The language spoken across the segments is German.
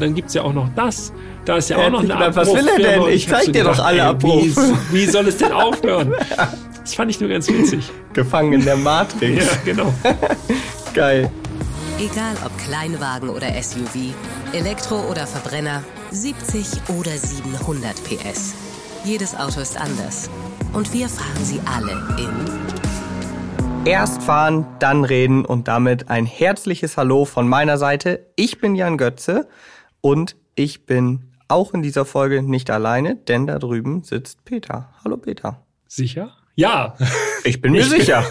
dann gibt's ja auch noch das. Da ist ja auch noch eine gedacht, Was will er denn? Ich zeig dir doch alle Abrufe. Wie, wie soll es denn aufhören? Das fand ich nur ganz witzig. Gefangen in der Matrix. Ja, genau. Geil. Egal ob Kleinwagen oder SUV, Elektro oder Verbrenner, 70 oder 700 PS. Jedes Auto ist anders. Und wir fahren sie alle in. Erst fahren, dann reden und damit ein herzliches Hallo von meiner Seite. Ich bin Jan Götze und ich bin auch in dieser Folge nicht alleine, denn da drüben sitzt Peter. Hallo Peter. Sicher? Ja. Ich bin mir sicher.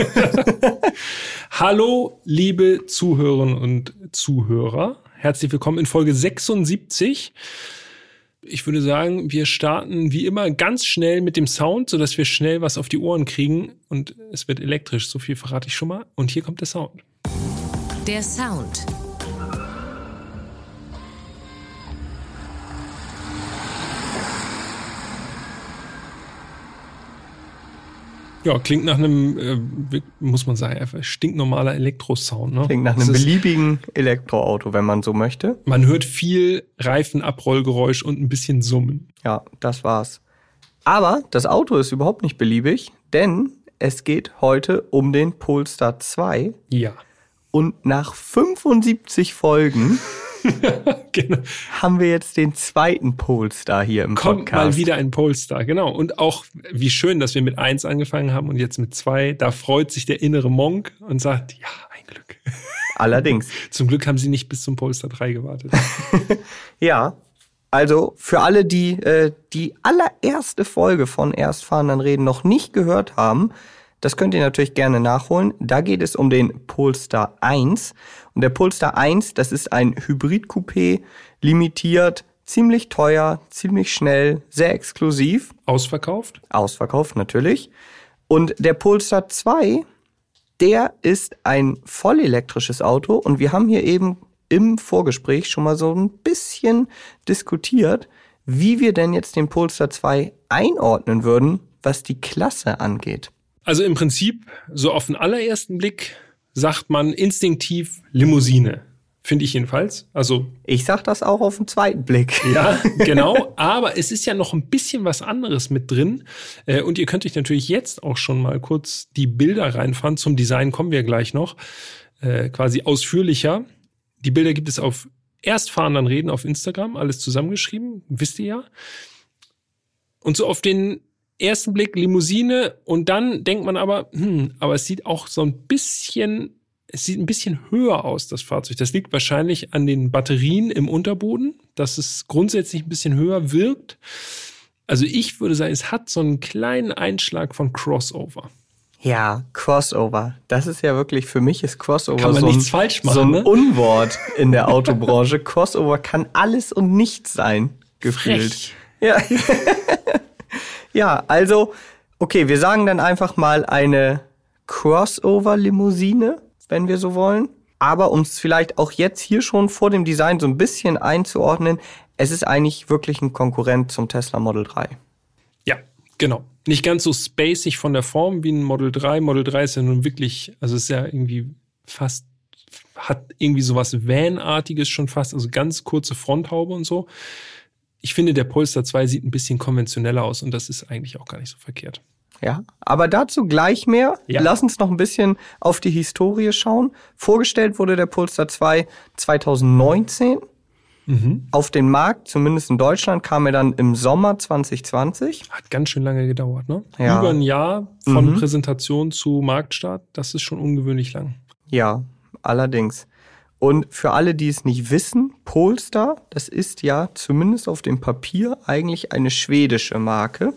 Hallo, liebe Zuhörerinnen und Zuhörer. Herzlich willkommen in Folge 76. Ich würde sagen, wir starten wie immer ganz schnell mit dem Sound, sodass wir schnell was auf die Ohren kriegen. Und es wird elektrisch, so viel verrate ich schon mal. Und hier kommt der Sound. Der Sound. Ja, klingt nach einem, äh, muss man sagen, einfach stinknormaler Elektrosound. Ne? Klingt nach einem beliebigen Elektroauto, wenn man so möchte. Man hört viel Reifenabrollgeräusch und ein bisschen Summen. Ja, das war's. Aber das Auto ist überhaupt nicht beliebig, denn es geht heute um den Polestar 2. Ja. Und nach 75 Folgen genau. haben wir jetzt den zweiten Polestar hier im Kommt Podcast. mal wieder ein Polestar, genau. Und auch wie schön, dass wir mit eins angefangen haben und jetzt mit zwei. Da freut sich der innere Monk und sagt, ja, ein Glück. Allerdings. Zum Glück haben sie nicht bis zum Polestar 3 gewartet. ja, also für alle, die äh, die allererste Folge von Erstfahren dann reden noch nicht gehört haben, das könnt ihr natürlich gerne nachholen. Da geht es um den Polestar 1 und der Polestar 1, das ist ein Hybrid-Coupé, limitiert, ziemlich teuer, ziemlich schnell, sehr exklusiv. Ausverkauft? Ausverkauft, natürlich. Und der Polestar 2, der ist ein vollelektrisches Auto und wir haben hier eben im Vorgespräch schon mal so ein bisschen diskutiert, wie wir denn jetzt den Polestar 2 einordnen würden, was die Klasse angeht. Also im Prinzip, so auf den allerersten Blick, sagt man instinktiv Limousine. Finde ich jedenfalls. Also. Ich sag das auch auf den zweiten Blick. Ja, genau. Aber es ist ja noch ein bisschen was anderes mit drin. Äh, und ihr könnt euch natürlich jetzt auch schon mal kurz die Bilder reinfahren. Zum Design kommen wir gleich noch. Äh, quasi ausführlicher. Die Bilder gibt es auf Erstfahren, dann reden auf Instagram. Alles zusammengeschrieben. Wisst ihr ja. Und so auf den ersten Blick Limousine und dann denkt man aber, hm, aber es sieht auch so ein bisschen, es sieht ein bisschen höher aus, das Fahrzeug. Das liegt wahrscheinlich an den Batterien im Unterboden, dass es grundsätzlich ein bisschen höher wirkt. Also ich würde sagen, es hat so einen kleinen Einschlag von Crossover. Ja, Crossover. Das ist ja wirklich, für mich ist Crossover kann man so, nichts falsch machen, so ein ne? Unwort in der Autobranche. Crossover kann alles und nichts sein, gefühlt. Frech. Ja. Ja, also, okay, wir sagen dann einfach mal eine Crossover-Limousine, wenn wir so wollen. Aber um es vielleicht auch jetzt hier schon vor dem Design so ein bisschen einzuordnen, es ist eigentlich wirklich ein Konkurrent zum Tesla Model 3. Ja, genau. Nicht ganz so spacig von der Form wie ein Model 3. Model 3 ist ja nun wirklich, also ist ja irgendwie fast, hat irgendwie sowas Van-artiges schon fast, also ganz kurze Fronthaube und so ich finde, der Polestar 2 sieht ein bisschen konventioneller aus und das ist eigentlich auch gar nicht so verkehrt. Ja, aber dazu gleich mehr. Ja. Lass uns noch ein bisschen auf die Historie schauen. Vorgestellt wurde der Polestar 2 2019. Mhm. Auf den Markt, zumindest in Deutschland, kam er dann im Sommer 2020. Hat ganz schön lange gedauert, ne? Ja. Über ein Jahr von Mhm. Präsentation zu Marktstart, das ist schon ungewöhnlich lang. Ja, allerdings. Und für alle, die es nicht wissen, Polestar, das ist ja zumindest auf dem Papier eigentlich eine schwedische Marke,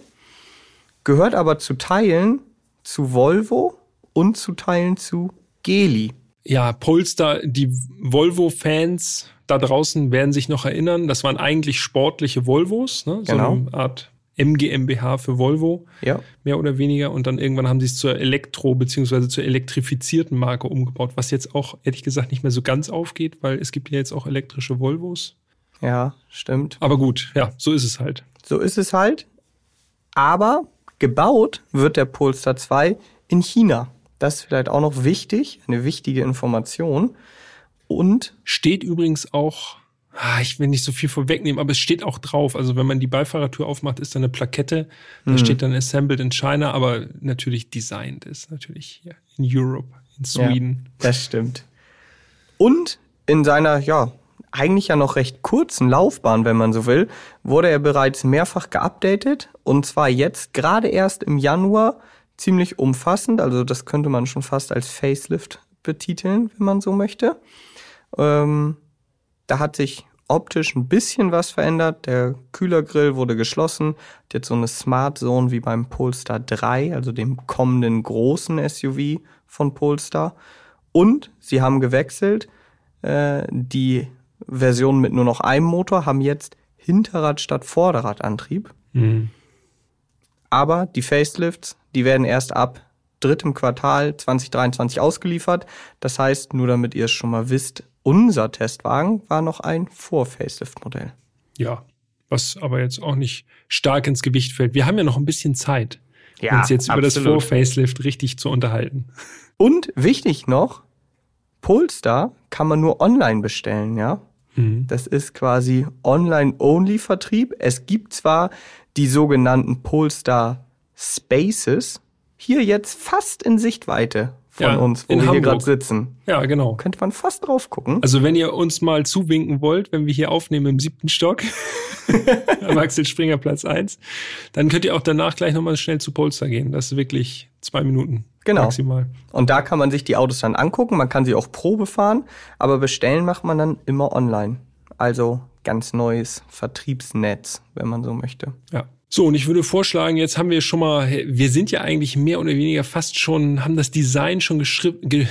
gehört aber zu Teilen zu Volvo und zu Teilen zu Geli. Ja, Polestar, die Volvo-Fans da draußen werden sich noch erinnern, das waren eigentlich sportliche Volvos, ne? so Genau. eine Art MGMBH für Volvo, Ja, mehr oder weniger. Und dann irgendwann haben sie es zur Elektro- beziehungsweise zur elektrifizierten Marke umgebaut, was jetzt auch ehrlich gesagt nicht mehr so ganz aufgeht, weil es gibt ja jetzt auch elektrische Volvos. ja, stimmt. Aber gut, ja, so ist es halt. So ist es halt. Aber gebaut wird der Polestar 2 in China. Das ist vielleicht auch noch wichtig, eine wichtige Information. Und Steht übrigens auch ich will nicht so viel vorwegnehmen, aber es steht auch drauf. Also wenn man die Beifahrertür aufmacht, ist da eine Plakette. Da mhm. steht dann Assembled in China, aber natürlich designed ist natürlich hier in Europe, in Sweden. Ja, das stimmt. Und in seiner, ja, eigentlich ja noch recht kurzen Laufbahn, wenn man so will, wurde er bereits mehrfach geupdatet und zwar jetzt gerade erst im Januar ziemlich umfassend, also das könnte man schon fast als Facelift betiteln, wenn man so möchte. Ähm, da hat sich optisch ein bisschen was verändert. Der Kühlergrill wurde geschlossen. Hat jetzt so eine Smart Zone wie beim Polestar 3, also dem kommenden großen SUV von Polestar. Und sie haben gewechselt. Äh, die Versionen mit nur noch einem Motor haben jetzt Hinterrad statt Vorderradantrieb. Mhm. Aber die Facelifts, die werden erst ab drittem Quartal 2023 ausgeliefert. Das heißt, nur damit ihr es schon mal wisst, unser Testwagen war noch ein Vor-Facelift-Modell. Ja, was aber jetzt auch nicht stark ins Gewicht fällt. Wir haben ja noch ein bisschen Zeit, ja, uns jetzt absolut. über das Vor-Facelift richtig zu unterhalten. Und wichtig noch, Polestar kann man nur online bestellen, ja. Mhm. Das ist quasi Online-Only-Vertrieb. Es gibt zwar die sogenannten Polestar Spaces, hier jetzt fast in Sichtweite von ja, uns, wo wir Hamburg. hier gerade sitzen. Ja, genau. Könnte man fast drauf gucken. Also wenn ihr uns mal zuwinken wollt, wenn wir hier aufnehmen im siebten Stock, am Axel Springer Platz eins, dann könnt ihr auch danach gleich nochmal schnell zu Polestar gehen. Das ist wirklich zwei Minuten. Genau. Maximal. Und da kann man sich die Autos dann angucken, man kann sie auch Probe fahren, aber bestellen macht man dann immer online. Also ganz neues Vertriebsnetz, wenn man so möchte. Ja. So, und ich würde vorschlagen, jetzt haben wir schon mal, wir sind ja eigentlich mehr oder weniger fast schon, haben das Design schon geschrieben, ge,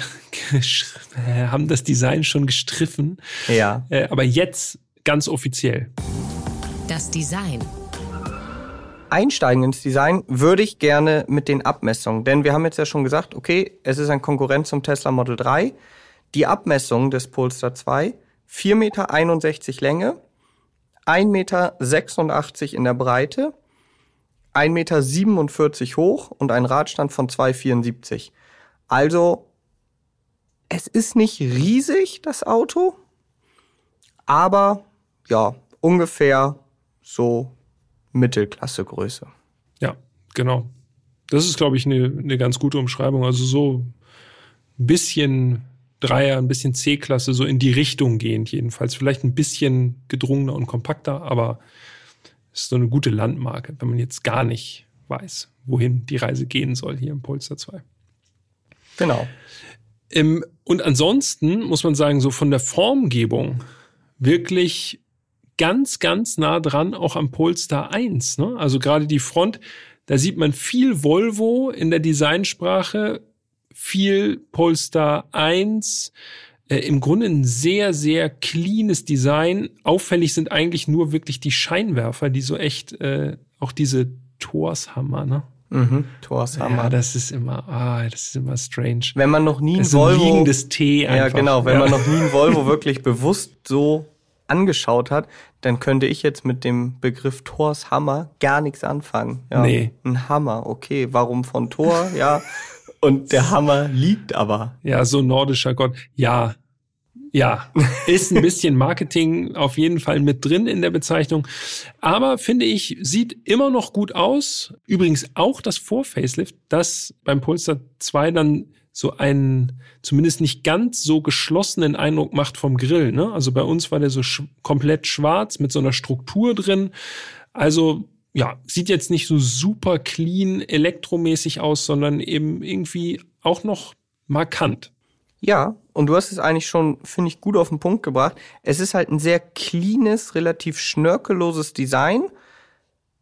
äh, haben das Design schon gestriffen. Ja. Äh, aber jetzt ganz offiziell. Das Design einsteigen ins Design würde ich gerne mit den Abmessungen. Denn wir haben jetzt ja schon gesagt, okay, es ist ein Konkurrent zum Tesla Model 3. Die Abmessung des Polestar 2, 4,61 Meter Länge, 1,86 Meter in der Breite, 1,47 Meter hoch und ein Radstand von 2,74. Also, es ist nicht riesig, das Auto, aber ja, ungefähr so Mittelklassegröße. Ja, genau. Das ist, glaube ich, eine, eine ganz gute Umschreibung. Also so ein bisschen Dreier, ein bisschen C-Klasse, so in die Richtung gehend jedenfalls. Vielleicht ein bisschen gedrungener und kompakter, aber ist so eine gute Landmarke, wenn man jetzt gar nicht weiß, wohin die Reise gehen soll hier im Polestar 2. Genau. Ähm, und ansonsten muss man sagen, so von der Formgebung wirklich ganz, ganz nah dran auch am Polestar 1. Ne? Also gerade die Front, da sieht man viel Volvo in der Designsprache, viel Polestar 1. Äh, Im Grunde ein sehr, sehr cleanes Design. Auffällig sind eigentlich nur wirklich die Scheinwerfer, die so echt, äh, auch diese Torshammer, ne? Mhm, Torshammer. Ja, das ist immer, ah, das ist immer strange. Wenn man noch nie ein Volvo, ein liegendes T einfach. Ja, genau. Wenn ja. man noch nie ein Volvo wirklich bewusst so angeschaut hat, dann könnte ich jetzt mit dem Begriff Thors Hammer gar nichts anfangen. Ja, nee. Ein Hammer, okay. Warum von Thor? Ja. Und der Hammer liegt aber. Ja, so nordischer Gott. Ja. Ja, ist ein bisschen Marketing auf jeden Fall mit drin in der Bezeichnung. Aber finde ich, sieht immer noch gut aus. Übrigens auch das Vor-Facelift, das beim Polestar 2 dann so einen zumindest nicht ganz so geschlossenen Eindruck macht vom Grill. Ne? Also bei uns war der so sch komplett schwarz mit so einer Struktur drin. Also ja, sieht jetzt nicht so super clean elektromäßig aus, sondern eben irgendwie auch noch markant. Ja, und du hast es eigentlich schon, finde ich, gut auf den Punkt gebracht. Es ist halt ein sehr cleanes, relativ schnörkelloses Design.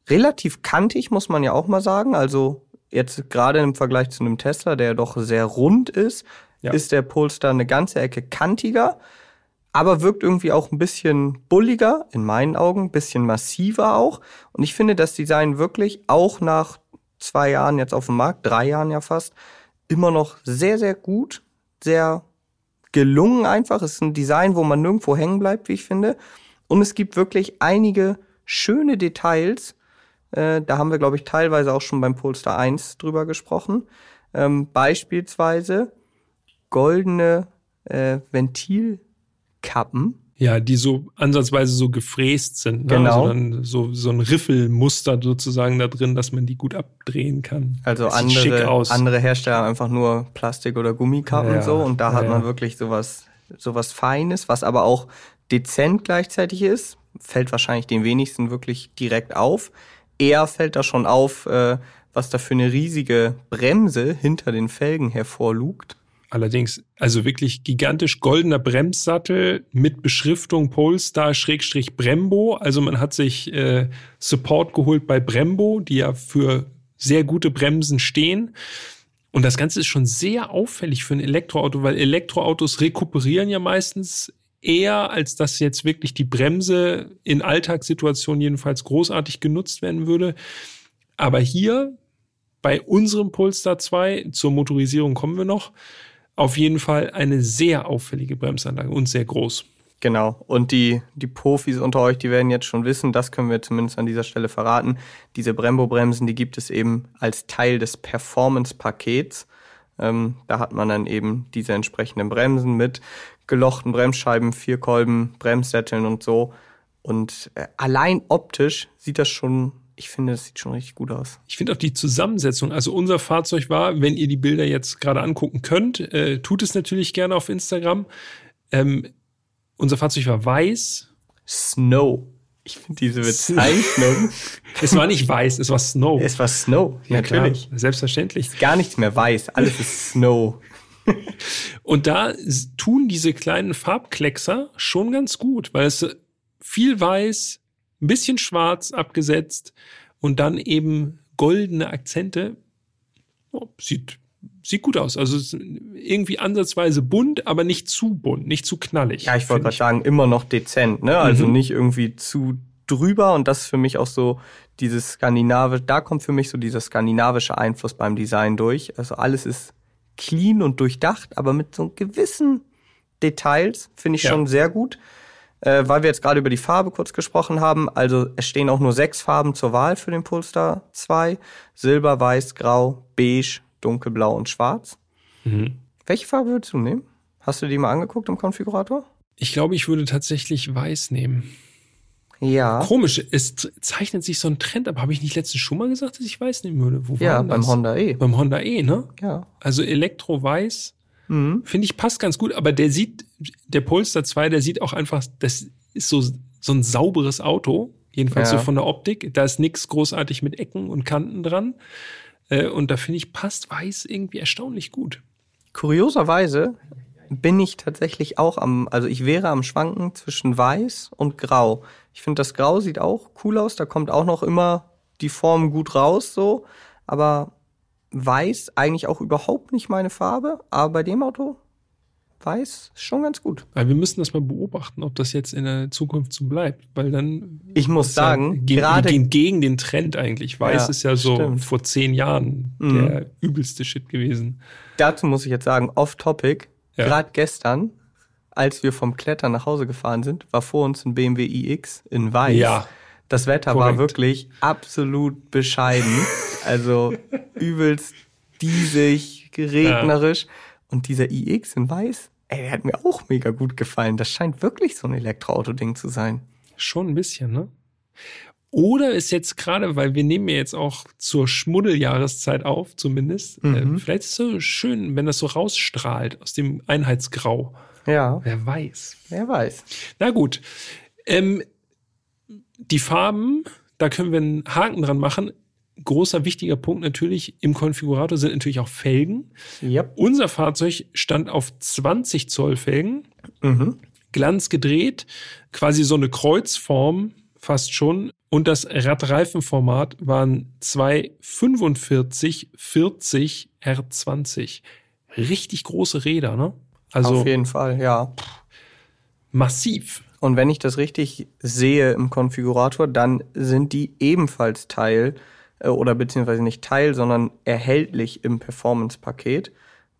Relativ kantig, muss man ja auch mal sagen. Also Jetzt gerade im Vergleich zu einem Tesla, der doch sehr rund ist, ja. ist der Polestar eine ganze Ecke kantiger, aber wirkt irgendwie auch ein bisschen bulliger, in meinen Augen, ein bisschen massiver auch. Und ich finde das Design wirklich auch nach zwei Jahren jetzt auf dem Markt, drei Jahren ja fast, immer noch sehr, sehr gut, sehr gelungen einfach. Es ist ein Design, wo man nirgendwo hängen bleibt, wie ich finde. Und es gibt wirklich einige schöne Details, äh, da haben wir, glaube ich, teilweise auch schon beim Polestar 1 drüber gesprochen. Ähm, beispielsweise goldene äh, Ventilkappen Ja, die so ansatzweise so gefräst sind. Ne? Genau. Also so, so ein Riffelmuster sozusagen da drin, dass man die gut abdrehen kann. Also andere, andere Hersteller haben einfach nur Plastik- oder Gummikappen ja, so und da hat ja. man wirklich sowas, sowas Feines, was aber auch dezent gleichzeitig ist. Fällt wahrscheinlich den wenigsten wirklich direkt auf. Eher fällt da schon auf, äh, was da für eine riesige Bremse hinter den Felgen hervorlugt. Allerdings, also wirklich gigantisch goldener Bremssattel mit Beschriftung Polestar Schrägstrich Brembo. Also man hat sich äh, Support geholt bei Brembo, die ja für sehr gute Bremsen stehen. Und das Ganze ist schon sehr auffällig für ein Elektroauto, weil Elektroautos rekuperieren ja meistens eher, als dass jetzt wirklich die Bremse in Alltagssituationen jedenfalls großartig genutzt werden würde. Aber hier bei unserem Polestar 2, zur Motorisierung kommen wir noch, auf jeden Fall eine sehr auffällige Bremsanlage und sehr groß. Genau. Und die, die Profis unter euch, die werden jetzt schon wissen, das können wir zumindest an dieser Stelle verraten. Diese Brembo-Bremsen, die gibt es eben als Teil des Performance-Pakets. Ähm, da hat man dann eben diese entsprechenden Bremsen mit gelochten Bremsscheiben, Vierkolben, Bremssätteln und so. Und äh, allein optisch sieht das schon ich finde, das sieht schon richtig gut aus. Ich finde auch die Zusammensetzung. Also unser Fahrzeug war, wenn ihr die Bilder jetzt gerade angucken könnt, äh, tut es natürlich gerne auf Instagram. Ähm, unser Fahrzeug war weiß. Snow. Ich finde diese Bezeichnung. es war nicht weiß, es war Snow. Es war Snow, ja, natürlich. Klar, selbstverständlich. Ist gar nichts mehr weiß, alles ist Snow. Und da tun diese kleinen Farbkleckser schon ganz gut, weil es viel weiß, ein bisschen schwarz abgesetzt und dann eben goldene Akzente. Oh, sieht, sieht gut aus. Also irgendwie ansatzweise bunt, aber nicht zu bunt, nicht zu knallig. Ja, ich wollte gerade sagen, immer noch dezent, ne? Also mhm. nicht irgendwie zu drüber und das ist für mich auch so dieses skandinavische, da kommt für mich so dieser skandinavische Einfluss beim Design durch. Also alles ist clean und durchdacht, aber mit so gewissen Details finde ich ja. schon sehr gut äh, weil wir jetzt gerade über die Farbe kurz gesprochen haben. Also es stehen auch nur sechs Farben zur Wahl für den Polestar 2. Silber, Weiß, Grau, Beige, Dunkelblau und Schwarz. Mhm. Welche Farbe würdest du nehmen? Hast du die mal angeguckt im Konfigurator? Ich glaube, ich würde tatsächlich Weiß nehmen. Ja. Komisch, es zeichnet sich so ein Trend ab. Habe ich nicht letztens schon mal gesagt, dass ich Weiß nehmen würde? Wo ja, beim das? Honda E. Beim Honda E, ne? Ja. Also Elektro-Weiß Mhm. Finde ich passt ganz gut, aber der sieht, der Polestar 2, der sieht auch einfach, das ist so, so ein sauberes Auto, jedenfalls ja. so von der Optik. Da ist nichts großartig mit Ecken und Kanten dran. Äh, und da finde ich, passt weiß irgendwie erstaunlich gut. Kurioserweise bin ich tatsächlich auch am, also ich wäre am Schwanken zwischen weiß und grau. Ich finde, das Grau sieht auch cool aus, da kommt auch noch immer die Form gut raus, so. Aber Weiß eigentlich auch überhaupt nicht meine Farbe, aber bei dem Auto weiß schon ganz gut. Aber wir müssen das mal beobachten, ob das jetzt in der Zukunft so bleibt, weil dann. Ich muss sagen, ja, gerade gehen gegen den Trend eigentlich. Weiß ja, ist ja so stimmt. vor zehn Jahren mhm. der übelste Shit gewesen. Dazu muss ich jetzt sagen, off topic. Ja. Gerade gestern, als wir vom Klettern nach Hause gefahren sind, war vor uns ein BMW iX in Weiß. Ja. Das Wetter Korrekt. war wirklich absolut bescheiden. Also übelst diesig, regnerisch. Ja. Und dieser iX in weiß, ey, der hat mir auch mega gut gefallen. Das scheint wirklich so ein Elektroauto-Ding zu sein. Schon ein bisschen, ne? Oder ist jetzt gerade, weil wir nehmen ja jetzt auch zur Schmuddeljahreszeit auf, zumindest, äh, mhm. äh, vielleicht ist es so schön, wenn das so rausstrahlt aus dem Einheitsgrau. Ja. Wer weiß. Wer weiß. Na gut. Ähm, die Farben, da können wir einen Haken dran machen. Großer wichtiger Punkt natürlich im Konfigurator sind natürlich auch Felgen. Yep. Unser Fahrzeug stand auf 20 Zoll Felgen, mhm. Glanz gedreht, quasi so eine Kreuzform fast schon. Und das Radreifenformat waren zwei 45 40 R20. Richtig große Räder, ne? Also auf jeden Fall, ja. Massiv. Und wenn ich das richtig sehe im Konfigurator, dann sind die ebenfalls Teil äh, oder beziehungsweise nicht Teil, sondern erhältlich im Performance-Paket,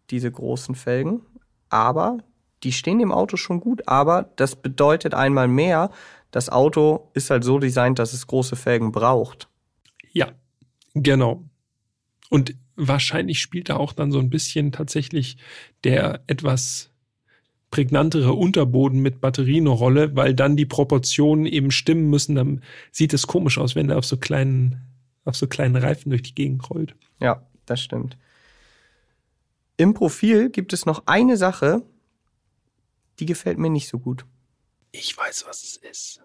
diese großen Felgen. Aber die stehen dem Auto schon gut, aber das bedeutet einmal mehr, das Auto ist halt so designt, dass es große Felgen braucht. Ja, genau. Und wahrscheinlich spielt da auch dann so ein bisschen tatsächlich der etwas prägnantere Unterboden mit Batterie eine Rolle, weil dann die Proportionen eben stimmen müssen. Dann sieht es komisch aus, wenn er auf so kleinen, auf so kleinen Reifen durch die Gegend rollt. Ja, das stimmt. Im Profil gibt es noch eine Sache, die gefällt mir nicht so gut. Ich weiß, was es ist.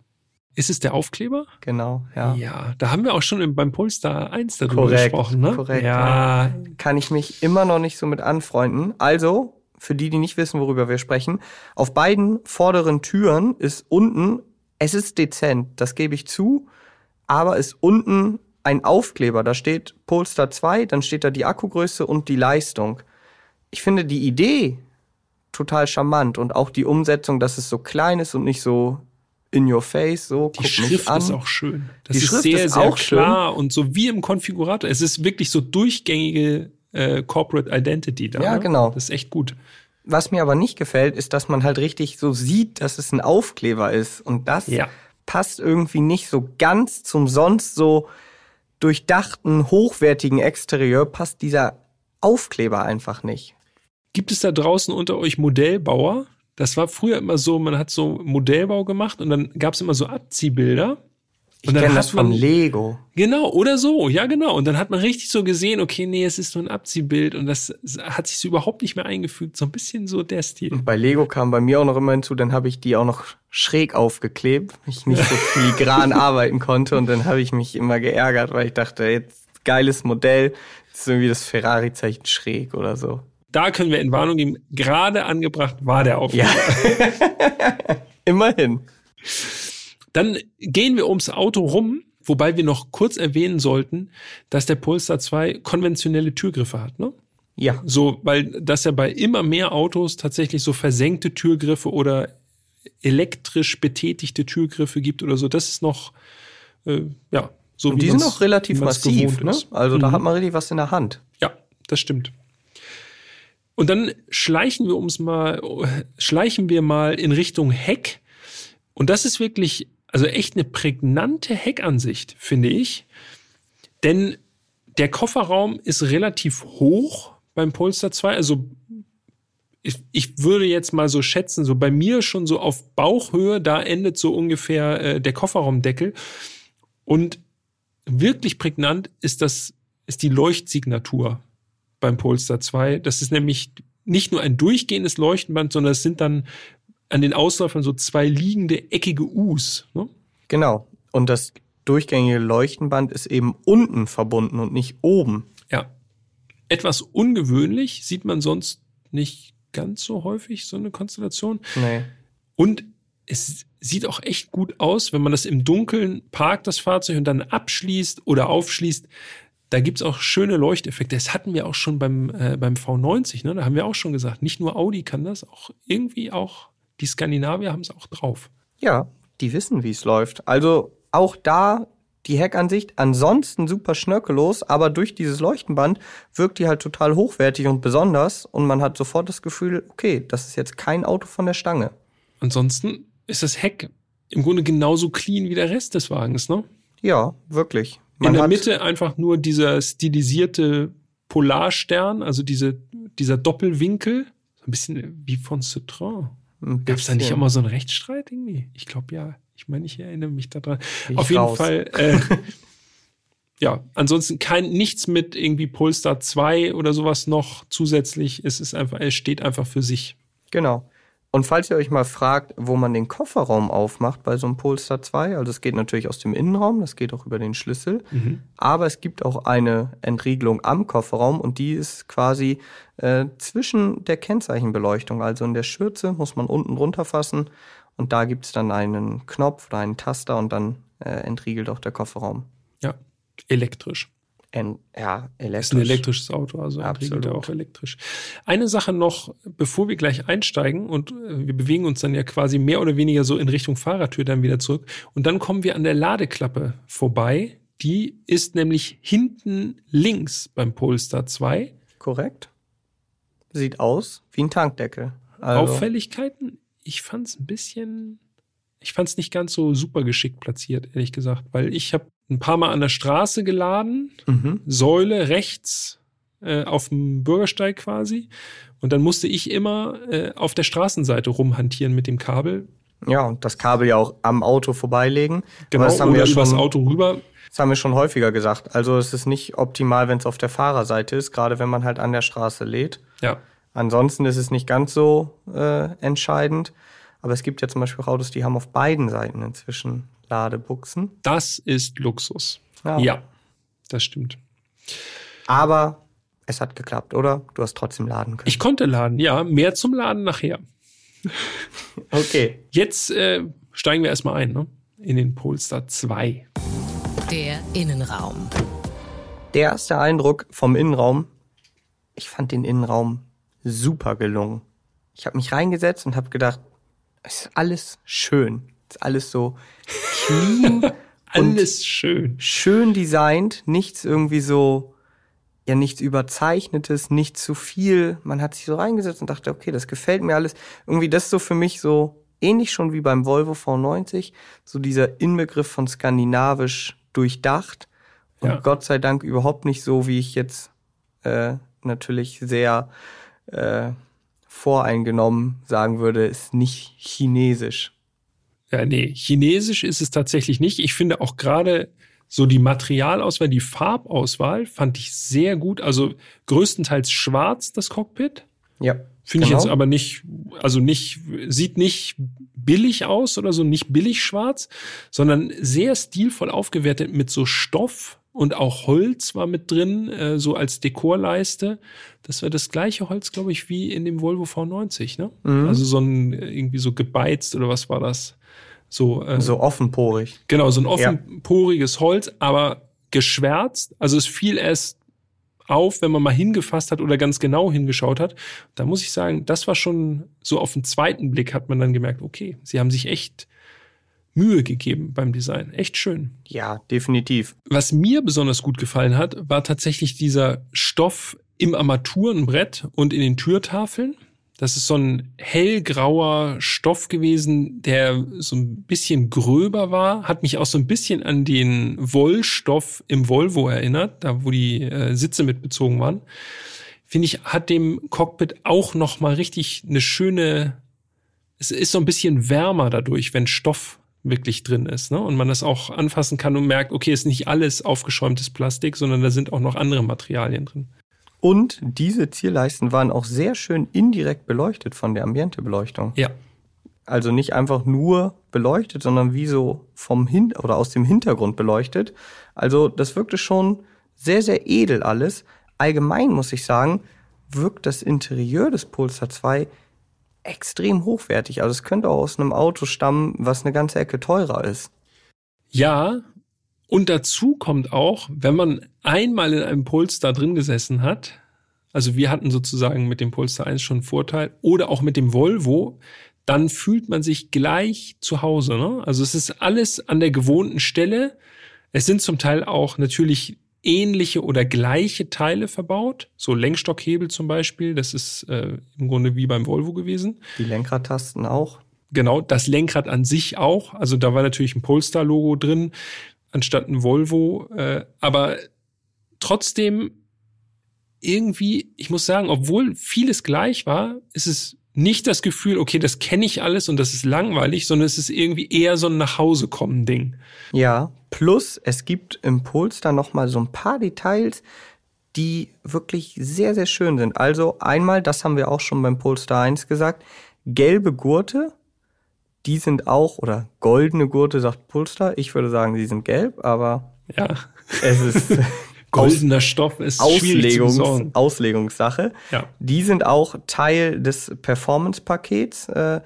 Ist es der Aufkleber? Genau, ja. Ja, da haben wir auch schon beim Polestar 1 darüber Korrekt, gesprochen, ne? korrekt, Ja, Kann ich mich immer noch nicht so mit anfreunden. Also, für die, die nicht wissen, worüber wir sprechen, auf beiden vorderen Türen ist unten, es ist dezent, das gebe ich zu, aber ist unten ein Aufkleber. Da steht Polestar 2, dann steht da die Akkugröße und die Leistung. Ich finde die Idee total charmant und auch die Umsetzung, dass es so klein ist und nicht so in your face, so die Schrift ist auch schön. Das Die ist Schrift sehr, ist sehr auch klar und so wie im Konfigurator. Es ist wirklich so durchgängige äh, Corporate Identity da. Ja, ne? genau. Das ist echt gut. Was mir aber nicht gefällt, ist, dass man halt richtig so sieht, dass es ein Aufkleber ist. Und das Ja. passt irgendwie nicht so ganz zum sonst so durchdachten, hochwertigen Exterieur, passt dieser Aufkleber einfach nicht. Gibt es da draußen unter euch Modellbauer? Das war früher immer so, man hat so Modellbau gemacht und dann gab es immer so Abziehbilder. Ich kenne das von man- Lego. Genau, oder so, ja genau. Und dann hat man richtig so gesehen, okay, nee, es ist nur ein Abziehbild und das hat sich so überhaupt nicht mehr eingefügt. So ein bisschen so der Stil. Und bei Lego kam bei mir auch noch immer hinzu, dann habe ich die auch noch schräg aufgeklebt, weil ich nicht so filigran arbeiten konnte. Und dann habe ich mich immer geärgert, weil ich dachte, jetzt geiles Modell, das ist irgendwie das Ferrari-Zeichen schräg oder so. Da können wir in Warnung geben, gerade angebracht war der Aufkleber. Ja. Immerhin. Dann gehen wir ums Auto rum, wobei wir noch kurz erwähnen sollten, dass der Polestar 2 konventionelle Türgriffe hat, ne? Ja. So, weil das ja bei immer mehr Autos tatsächlich so versenkte Türgriffe oder elektrisch betätigte Türgriffe gibt oder so. Das ist noch, äh, ja, so Und die sind auch relativ massiv, ne? Also da Mhm. hat man richtig was in der Hand. Ja, das stimmt. Und dann schleichen wir uns mal, schleichen wir mal in Richtung Heck. Und das ist wirklich, also echt eine prägnante Heckansicht, finde ich. Denn der Kofferraum ist relativ hoch beim Polestar 2. Also ich, ich würde jetzt mal so schätzen, so bei mir schon so auf Bauchhöhe, da endet so ungefähr äh, der Kofferraumdeckel. Und wirklich prägnant ist das, ist die Leuchtsignatur beim Polestar 2. Das ist nämlich nicht nur ein durchgehendes Leuchtenband, sondern es sind dann an den Ausläufern so zwei liegende eckige U's. Ne? Genau. Und das durchgängige Leuchtenband ist eben unten verbunden und nicht oben. Ja. Etwas ungewöhnlich, sieht man sonst nicht ganz so häufig, so eine Konstellation. Nee. Und es sieht auch echt gut aus, wenn man das im Dunkeln parkt, das Fahrzeug, und dann abschließt oder aufschließt. Da gibt's auch schöne Leuchteffekte. Das hatten wir auch schon beim, äh, beim V90, ne? Da haben wir auch schon gesagt, nicht nur Audi kann das, auch irgendwie auch die Skandinavier haben es auch drauf. Ja, die wissen, wie es läuft. Also auch da die Heckansicht ansonsten super schnörkellos, aber durch dieses Leuchtenband wirkt die halt total hochwertig und besonders und man hat sofort das Gefühl, okay, das ist jetzt kein Auto von der Stange. Ansonsten ist das Heck im Grunde genauso clean wie der Rest des Wagens, ne? Ja, wirklich. In der Mitte einfach nur dieser stilisierte Polarstern, also diese, dieser Doppelwinkel. So ein bisschen wie von Citroën. Ein Gab es da nicht immer so einen Rechtsstreit irgendwie? Ich glaube ja. Ich meine, ich erinnere mich daran. Ich Auf jeden raus. Fall. Äh, ja, ansonsten kein nichts mit irgendwie Polestar 2 oder sowas noch zusätzlich. Es ist einfach, es steht einfach für sich. Genau. Und falls ihr euch mal fragt, wo man den Kofferraum aufmacht bei so einem Polestar 2, also es geht natürlich aus dem Innenraum, das geht auch über den Schlüssel, aber es gibt auch eine Entriegelung am Kofferraum und die ist quasi äh, zwischen der Kennzeichenbeleuchtung, also in der Schürze muss man unten runterfassen und da gibt's dann einen Knopf oder einen Taster und dann äh, entriegelt auch der Kofferraum. Ja, elektrisch. En ja, elektrisch. Ist ein elektrisches Auto, also regelt er Absolut. auch elektrisch. Eine Sache noch, bevor wir gleich einsteigen und äh, wir bewegen uns dann ja quasi mehr oder weniger so in Richtung Fahrertür dann wieder zurück und dann kommen wir an der Ladeklappe vorbei. Die ist nämlich hinten links beim Polestar 2. Korrekt. Sieht aus wie ein Tankdeckel. Also, Auffälligkeiten, ich fand es ein bisschen, ich fand es nicht ganz so super geschickt platziert, ehrlich gesagt, weil ich habe ein paar Mal an der Straße geladen, Mhm. Säule rechts äh, auf dem Bürgersteig quasi. Und dann musste ich immer äh, auf der Straßenseite rumhantieren mit dem Kabel. Ja, und das Kabel ja auch am Auto vorbeilegen. Genau, Aber das haben oder wir übers schon, Auto rüber. Das haben wir schon häufiger gesagt. Also es ist nicht optimal, wenn es auf der Fahrerseite ist, gerade wenn man halt an der Straße lädt. Ja. Ansonsten ist es nicht ganz so äh, entscheidend. Aber es gibt ja zum Beispiel auch Autos, die haben auf beiden Seiten inzwischen Ladebuchsen. Das ist Luxus. Ja. ja das stimmt. Aber es hat geklappt, oder? Du hast trotzdem laden können. Ich konnte laden, ja. Mehr zum Laden nachher. okay. Jetzt äh, steigen wir erstmal ein, ne? In den Polestar 2. Der Innenraum. Der erste Eindruck vom Innenraum, ich fand den Innenraum super gelungen. Ich habe mich reingesetzt und habe gedacht, es ist alles schön. Es ist alles so clean. alles schön. Schön designt, nichts irgendwie so, ja, nichts überzeichnetes, nicht zu viel. Man hat sich so reingesetzt und dachte, okay, das gefällt mir alles. Irgendwie das ist so für mich so ähnlich schon wie beim Volvo V90, so dieser Inbegriff von skandinavisch durchdacht. Und Ja. Gott sei Dank überhaupt nicht so, wie ich jetzt äh, natürlich sehr äh, voreingenommen sagen würde, ist nicht chinesisch. Ja, nee, chinesisch ist es tatsächlich nicht. Ich finde auch gerade so die Materialauswahl, die Farbauswahl fand ich sehr gut. Also größtenteils schwarz, das Cockpit. Ja. Finde ich Genau. jetzt aber nicht, also nicht, sieht nicht billig aus oder so, nicht billig schwarz, sondern sehr stilvoll aufgewertet mit so Stoff und auch Holz war mit drin, äh, so als Dekorleiste. Das war das gleiche Holz, glaube ich, wie in dem Volvo V90, ne? Mhm. Also so ein, äh, irgendwie so gebeizt oder was war das? So, äh, So offenporig. Genau, so ein offenporiges Holz, aber geschwärzt. Also es fiel erst auf, wenn man mal hingefasst hat oder ganz genau hingeschaut hat. Da muss ich sagen, das war schon so auf den zweiten Blick hat man dann gemerkt, okay, sie haben sich echt Mühe gegeben beim Design. Echt schön. Ja, definitiv. Was mir besonders gut gefallen hat, war tatsächlich dieser Stoff im Armaturenbrett und in den Türtafeln. Das ist so ein hellgrauer Stoff gewesen, der so ein bisschen gröber war, hat mich auch so ein bisschen an den Wollstoff im Volvo erinnert, da wo die äh, Sitze mitbezogen waren. Finde ich, hat dem Cockpit auch noch mal richtig eine schöne, es ist so ein bisschen wärmer dadurch, wenn Stoff wirklich drin ist, ne? Und man das auch anfassen kann und merkt, okay, ist nicht alles aufgeschäumtes Plastik, sondern da sind auch noch andere Materialien drin. Und diese Zierleisten waren auch sehr schön indirekt beleuchtet von der Ambientebeleuchtung. Ja. Also nicht einfach nur beleuchtet, sondern wie so vom Hin oder aus dem Hintergrund beleuchtet. Also das wirkte schon sehr, sehr edel alles. Allgemein muss ich sagen, wirkt das Interieur des Polestar 2 extrem hochwertig. Also es könnte auch aus einem Auto stammen, was eine ganze Ecke teurer ist. Ja, und dazu kommt auch, wenn man einmal in einem Polestar drin gesessen hat, also wir hatten sozusagen mit dem Polestar 1 schon einen Vorteil, oder auch mit dem Volvo, dann fühlt man sich gleich zu Hause. Ne? Also es ist alles an der gewohnten Stelle. Es sind zum Teil auch natürlich ähnliche oder gleiche Teile verbaut. So Lenkstockhebel zum Beispiel, das ist äh, im Grunde wie beim Volvo gewesen. Die Lenkradtasten auch. Genau, das Lenkrad an sich auch. Also da war natürlich ein Polestar-Logo drin, anstatt ein Volvo. Äh, aber trotzdem irgendwie, ich muss sagen, obwohl vieles gleich war, ist es nicht das Gefühl, okay, das kenne ich alles und das ist langweilig, sondern es ist irgendwie eher so ein Nachhause-kommen-Ding. Ja, plus es gibt im Polestar noch mal so ein paar Details, die wirklich sehr, sehr schön sind. Also einmal, das haben wir auch schon beim Polestar 1 gesagt, gelbe Gurte, die sind auch, oder goldene Gurte, sagt Polestar. Ich würde sagen, die sind gelb, aber Ja, es ist goldener Stoff ist Auslegungs. Auslegungssache. Ja. Die sind auch Teil des Performance-Pakets. Äh,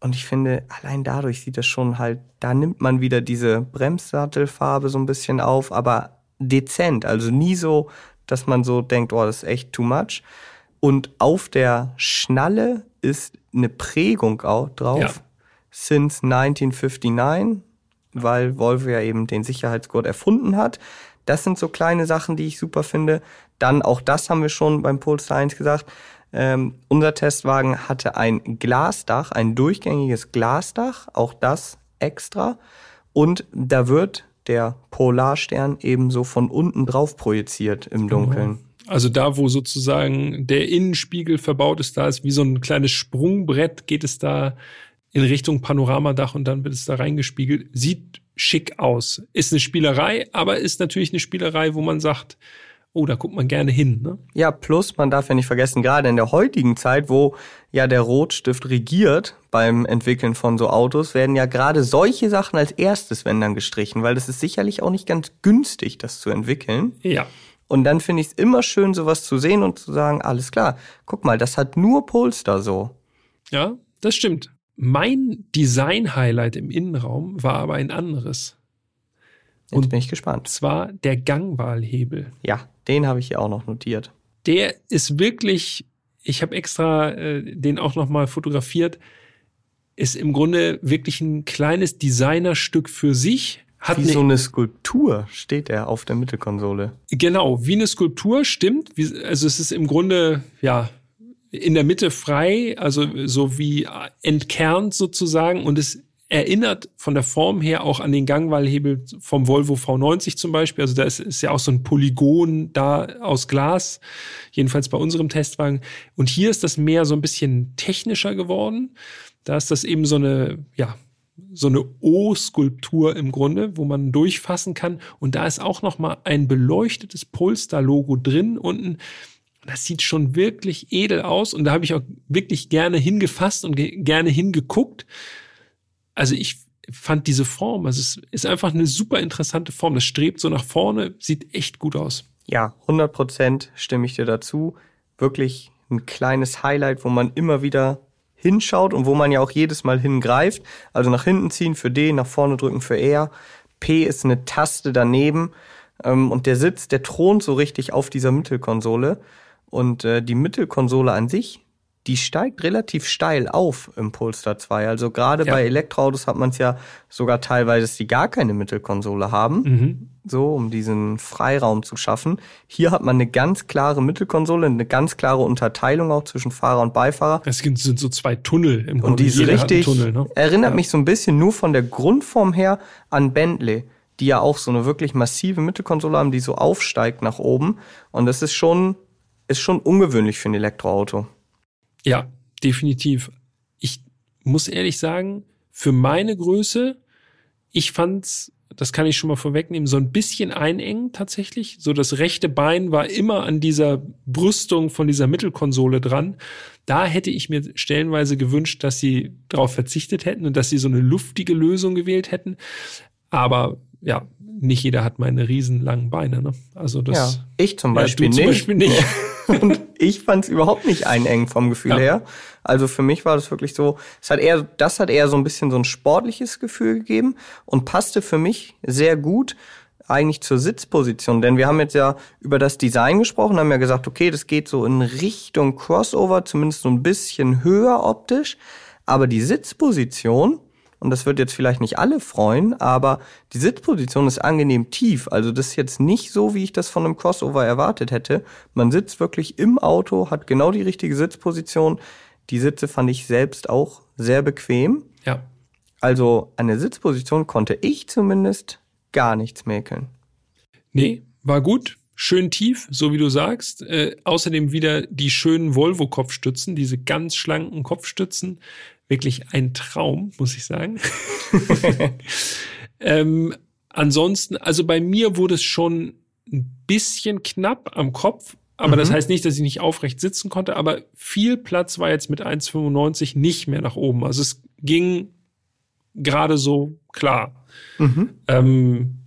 und ich finde, allein dadurch sieht das schon halt, da nimmt man wieder diese Bremssattelfarbe so ein bisschen auf, aber dezent. Also nie so, dass man so denkt, oh, das ist echt too much. Und auf der Schnalle ist eine Prägung auch drauf. Ja. Since 1959, weil Volvo ja eben den Sicherheitsgurt erfunden hat. Das sind so kleine Sachen, die ich super finde. Dann auch das haben wir schon beim Polestar 1 gesagt. Ähm, unser Testwagen hatte ein Glasdach, ein durchgängiges Glasdach, auch das extra. Und da wird der Polarstern ebenso von unten drauf projiziert im Dunkeln. Also da, wo sozusagen der Innenspiegel verbaut ist, da ist wie so ein kleines Sprungbrett, geht es da in Richtung Panoramadach und dann wird es da reingespiegelt. Sieht schick aus. Ist eine Spielerei, aber ist natürlich eine Spielerei, wo man sagt, oh, da guckt man gerne hin. Ne? Ja, plus man darf ja nicht vergessen, gerade in der heutigen Zeit, wo ja der Rotstift regiert beim Entwickeln von so Autos, werden ja gerade solche Sachen als erstes, wenn dann gestrichen, weil das ist sicherlich auch nicht ganz günstig, das zu entwickeln. Ja. Und dann finde ich es immer schön, sowas zu sehen und zu sagen, alles klar, guck mal, das hat nur Polster so. Ja, das stimmt. Mein Design-Highlight im Innenraum war aber ein anderes. Jetzt und bin ich gespannt. Zwar der Gangwahlhebel. Ja, den habe ich hier auch noch notiert. Der ist wirklich, ich habe extra äh, den auch noch mal fotografiert, ist im Grunde wirklich ein kleines Designerstück für sich. Hat wie eine, so eine Skulptur steht er auf der Mittelkonsole. Genau, wie eine Skulptur, stimmt. Wie, also es ist im Grunde, ja, in der Mitte frei, also so wie entkernt sozusagen und es erinnert von der Form her auch an den Gangwallhebel vom Volvo V90 zum Beispiel. Also da ist, ist ja auch so ein Polygon da aus Glas, jedenfalls bei unserem Testwagen. Und hier ist das mehr so ein bisschen technischer geworden. Da ist das eben so eine, ja, so eine O-Skulptur im Grunde, wo man durchfassen kann. Und da ist auch noch mal ein beleuchtetes Polestar-Logo drin unten. Das sieht schon wirklich edel aus und da habe ich auch wirklich gerne hingefasst und ge gerne hingeguckt also ich fand diese Form, also es ist einfach eine super interessante Form. Das strebt so nach vorne, sieht echt gut aus. Ja, 100 Prozent stimme ich dir dazu. Wirklich ein kleines Highlight, wo man immer wieder hinschaut und wo man ja auch jedes Mal hingreift. Also nach hinten ziehen für D, nach vorne drücken für R. P ist eine Taste daneben. Ähm, und der Sitz, der thront so richtig auf dieser Mittelkonsole. Und äh, die Mittelkonsole an sich, die steigt relativ steil auf im Polestar 2. Also gerade ja. bei Elektroautos hat man es ja sogar teilweise, dass die gar keine Mittelkonsole haben, mhm. so um diesen Freiraum zu schaffen. Hier hat man eine ganz klare Mittelkonsole, eine ganz klare Unterteilung auch zwischen Fahrer und Beifahrer. Es sind so zwei Tunnel im Grunde. Und die ist richtig, Tunnel, ne? erinnert ja. mich so ein bisschen nur von der Grundform her an Bentley die ja auch so eine wirklich massive Mittelkonsole haben, die so aufsteigt nach oben. Und das ist schon, ist schon ungewöhnlich für ein Elektroauto. Ja, definitiv. Ich muss ehrlich sagen, für meine Größe, ich fand's, das kann ich schon mal vorwegnehmen, so ein bisschen einengen tatsächlich. So das rechte Bein war immer an dieser Brüstung von dieser Mittelkonsole dran. Da hätte ich mir stellenweise gewünscht, dass sie darauf verzichtet hätten und dass sie so eine luftige Lösung gewählt hätten. Aber ja, nicht jeder hat meine riesenlangen Beine. Ne? Also das. Ja, ich zum Beispiel ja, du nicht. Zum Beispiel nicht. Und ich fand es überhaupt nicht einengen vom Gefühl ja. her. Also für mich war das wirklich so, es hat eher, das hat eher so ein bisschen so ein sportliches Gefühl gegeben und passte für mich sehr gut eigentlich zur Sitzposition. Denn wir haben jetzt ja über das Design gesprochen, haben ja gesagt, okay, das geht so in Richtung Crossover, zumindest so ein bisschen höher optisch. Aber die Sitzposition, und das wird jetzt vielleicht nicht alle freuen, aber die Sitzposition ist angenehm tief. Also das ist jetzt nicht so, wie ich das von einem Crossover erwartet hätte. Man sitzt wirklich im Auto, hat genau die richtige Sitzposition. Die Sitze fand ich selbst auch sehr bequem. Ja. Also an der Sitzposition konnte ich zumindest gar nichts mäkeln. Nee, war gut. Schön tief, so wie du sagst. Äh, außerdem wieder die schönen Volvo-Kopfstützen, diese ganz schlanken Kopfstützen wirklich ein Traum, muss ich sagen. ähm, ansonsten, also bei mir wurde es schon ein bisschen knapp am Kopf, aber mhm. das heißt nicht, dass ich nicht aufrecht sitzen konnte, aber viel Platz war jetzt mit 1,95 nicht mehr nach oben. Also es ging gerade so klar. Mhm. Ähm,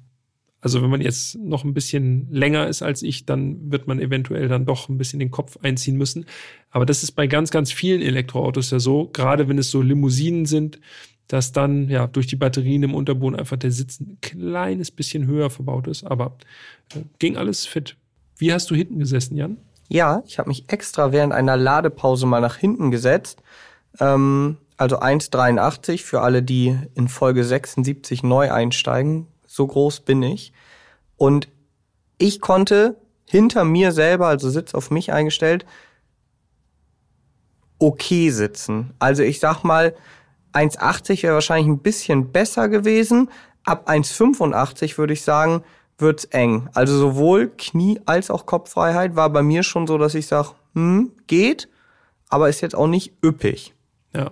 also wenn man jetzt noch ein bisschen länger ist als ich, dann wird man eventuell dann doch ein bisschen den Kopf einziehen müssen. Aber das ist bei ganz, ganz vielen Elektroautos ja so, gerade wenn es so Limousinen sind, dass dann ja durch die Batterien im Unterboden einfach der Sitz ein kleines bisschen höher verbaut ist. Aber äh, ging alles fit. Wie hast du hinten gesessen, Jan? Ja, ich habe mich extra während einer Ladepause mal nach hinten gesetzt. Ähm, also 1,83 für alle, die in Folge 76 neu einsteigen so groß bin ich. Und ich konnte hinter mir selber, also Sitz auf mich eingestellt, okay sitzen. Also ich sag mal, 1,80 wäre wahrscheinlich ein bisschen besser gewesen. Ab 1,85 würde ich sagen, wird's eng. Also sowohl Knie als auch Kopffreiheit war bei mir schon so, dass ich sage, hm, geht, aber ist jetzt auch nicht üppig. Ja.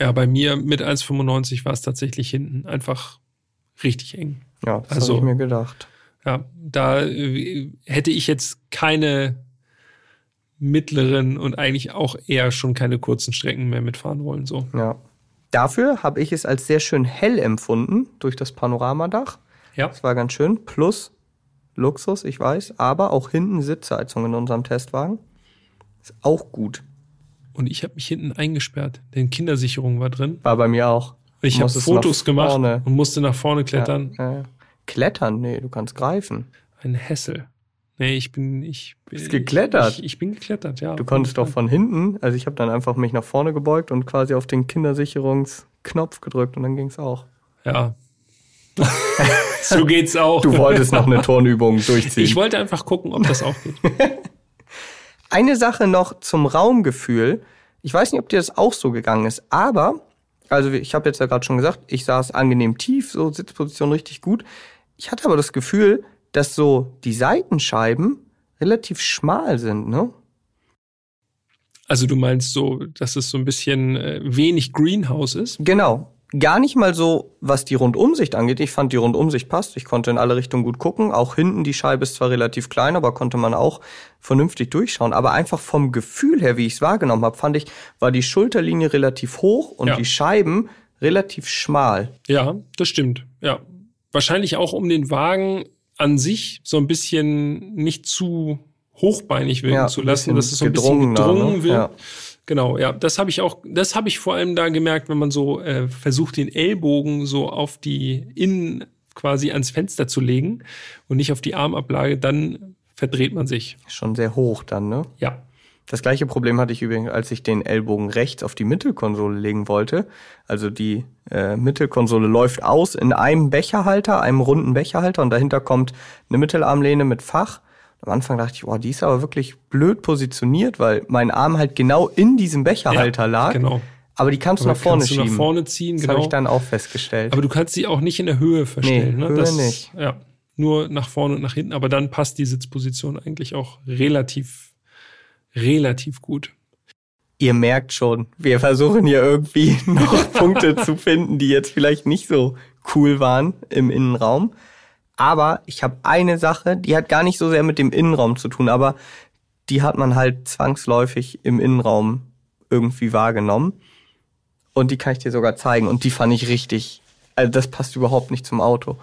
Ja, bei mir mit 1,95 war es tatsächlich hinten einfach richtig eng. Ja, das Also- habe ich mir gedacht. Ja, da äh, hätte ich jetzt keine mittleren und eigentlich auch eher schon keine kurzen Strecken mehr mitfahren wollen. So. Ja. Dafür habe ich es als sehr schön hell empfunden durch das Panoramadach. Ja. Das war ganz schön. Plus Luxus, ich weiß, aber auch hinten Sitzheizung in unserem Testwagen. Ist auch gut. Und ich habe mich hinten eingesperrt, denn Kindersicherung war drin. War bei mir auch. Ich habe Fotos gemacht vorne. und musste nach vorne klettern. Ja, ja. Klettern? Nee, du kannst greifen. Ein Hessel. Nee, ich bin ich bin Bist geklettert? Ich, ich bin geklettert, ja. Du konntest doch von hinten, also ich habe dann einfach mich nach vorne gebeugt und quasi auf den Kindersicherungsknopf gedrückt und dann ging's auch. Ja. so geht's auch. Du wolltest noch eine Turnübung durchziehen. Ich wollte einfach gucken, ob das auch geht. Eine Sache noch zum Raumgefühl. Ich weiß nicht, ob dir das auch so gegangen ist, aber, also ich habe jetzt ja gerade schon gesagt, ich saß angenehm tief, so Sitzposition richtig gut. Ich hatte aber das Gefühl, dass so die Seitenscheiben relativ schmal sind, ne? Also du meinst so, dass es so ein bisschen äh, wenig Greenhouse ist? Genau. Gar nicht mal so, was die Rundumsicht angeht. Ich fand, die Rundumsicht passt. Ich konnte in alle Richtungen gut gucken. Auch hinten, die Scheibe ist zwar relativ klein, aber konnte man auch vernünftig durchschauen. Aber einfach vom Gefühl her, wie ich es wahrgenommen habe, fand ich, war die Schulterlinie relativ hoch und Ja. die Scheiben relativ schmal. Ja, das stimmt. Ja. Wahrscheinlich auch um den Wagen an sich so ein bisschen nicht zu hochbeinig wirken Ja, zu lassen, dass es so ein bisschen gedrungener, gedrungen ne? wird. Ja. Genau, ja, das habe ich auch, das habe ich vor allem da gemerkt, wenn man so äh, versucht, den Ellbogen so auf die Innen quasi ans Fenster zu legen und nicht auf die Armablage, dann verdreht man sich. Schon sehr hoch dann, ne? Ja. Das gleiche Problem hatte ich übrigens, als ich den Ellbogen rechts auf die Mittelkonsole legen wollte. Also die äh, Mittelkonsole läuft aus in einem Becherhalter, einem runden Becherhalter und dahinter kommt eine Mittelarmlehne mit Fach. Am Anfang dachte ich, boah, die ist aber wirklich blöd positioniert, weil mein Arm halt genau in diesem Becherhalter Ja, lag. genau. Aber die kannst du nach vorne kannst du schieben. nach vorne ziehen, das genau. habe ich dann auch festgestellt. Aber du kannst sie auch nicht in der Höhe verstellen. Nee, ne? Höhe das, nicht. Ja, nur nach vorne und nach hinten. Aber dann passt die Sitzposition eigentlich auch relativ, relativ gut. Ihr merkt schon, wir versuchen hier irgendwie noch Punkte zu finden, die jetzt vielleicht nicht so cool waren im Innenraum. Aber ich habe eine Sache, die hat gar nicht so sehr mit dem Innenraum zu tun, aber die hat man halt zwangsläufig im Innenraum irgendwie wahrgenommen. Und die kann ich dir sogar zeigen. Und die fand ich richtig. Also das passt überhaupt nicht zum Auto.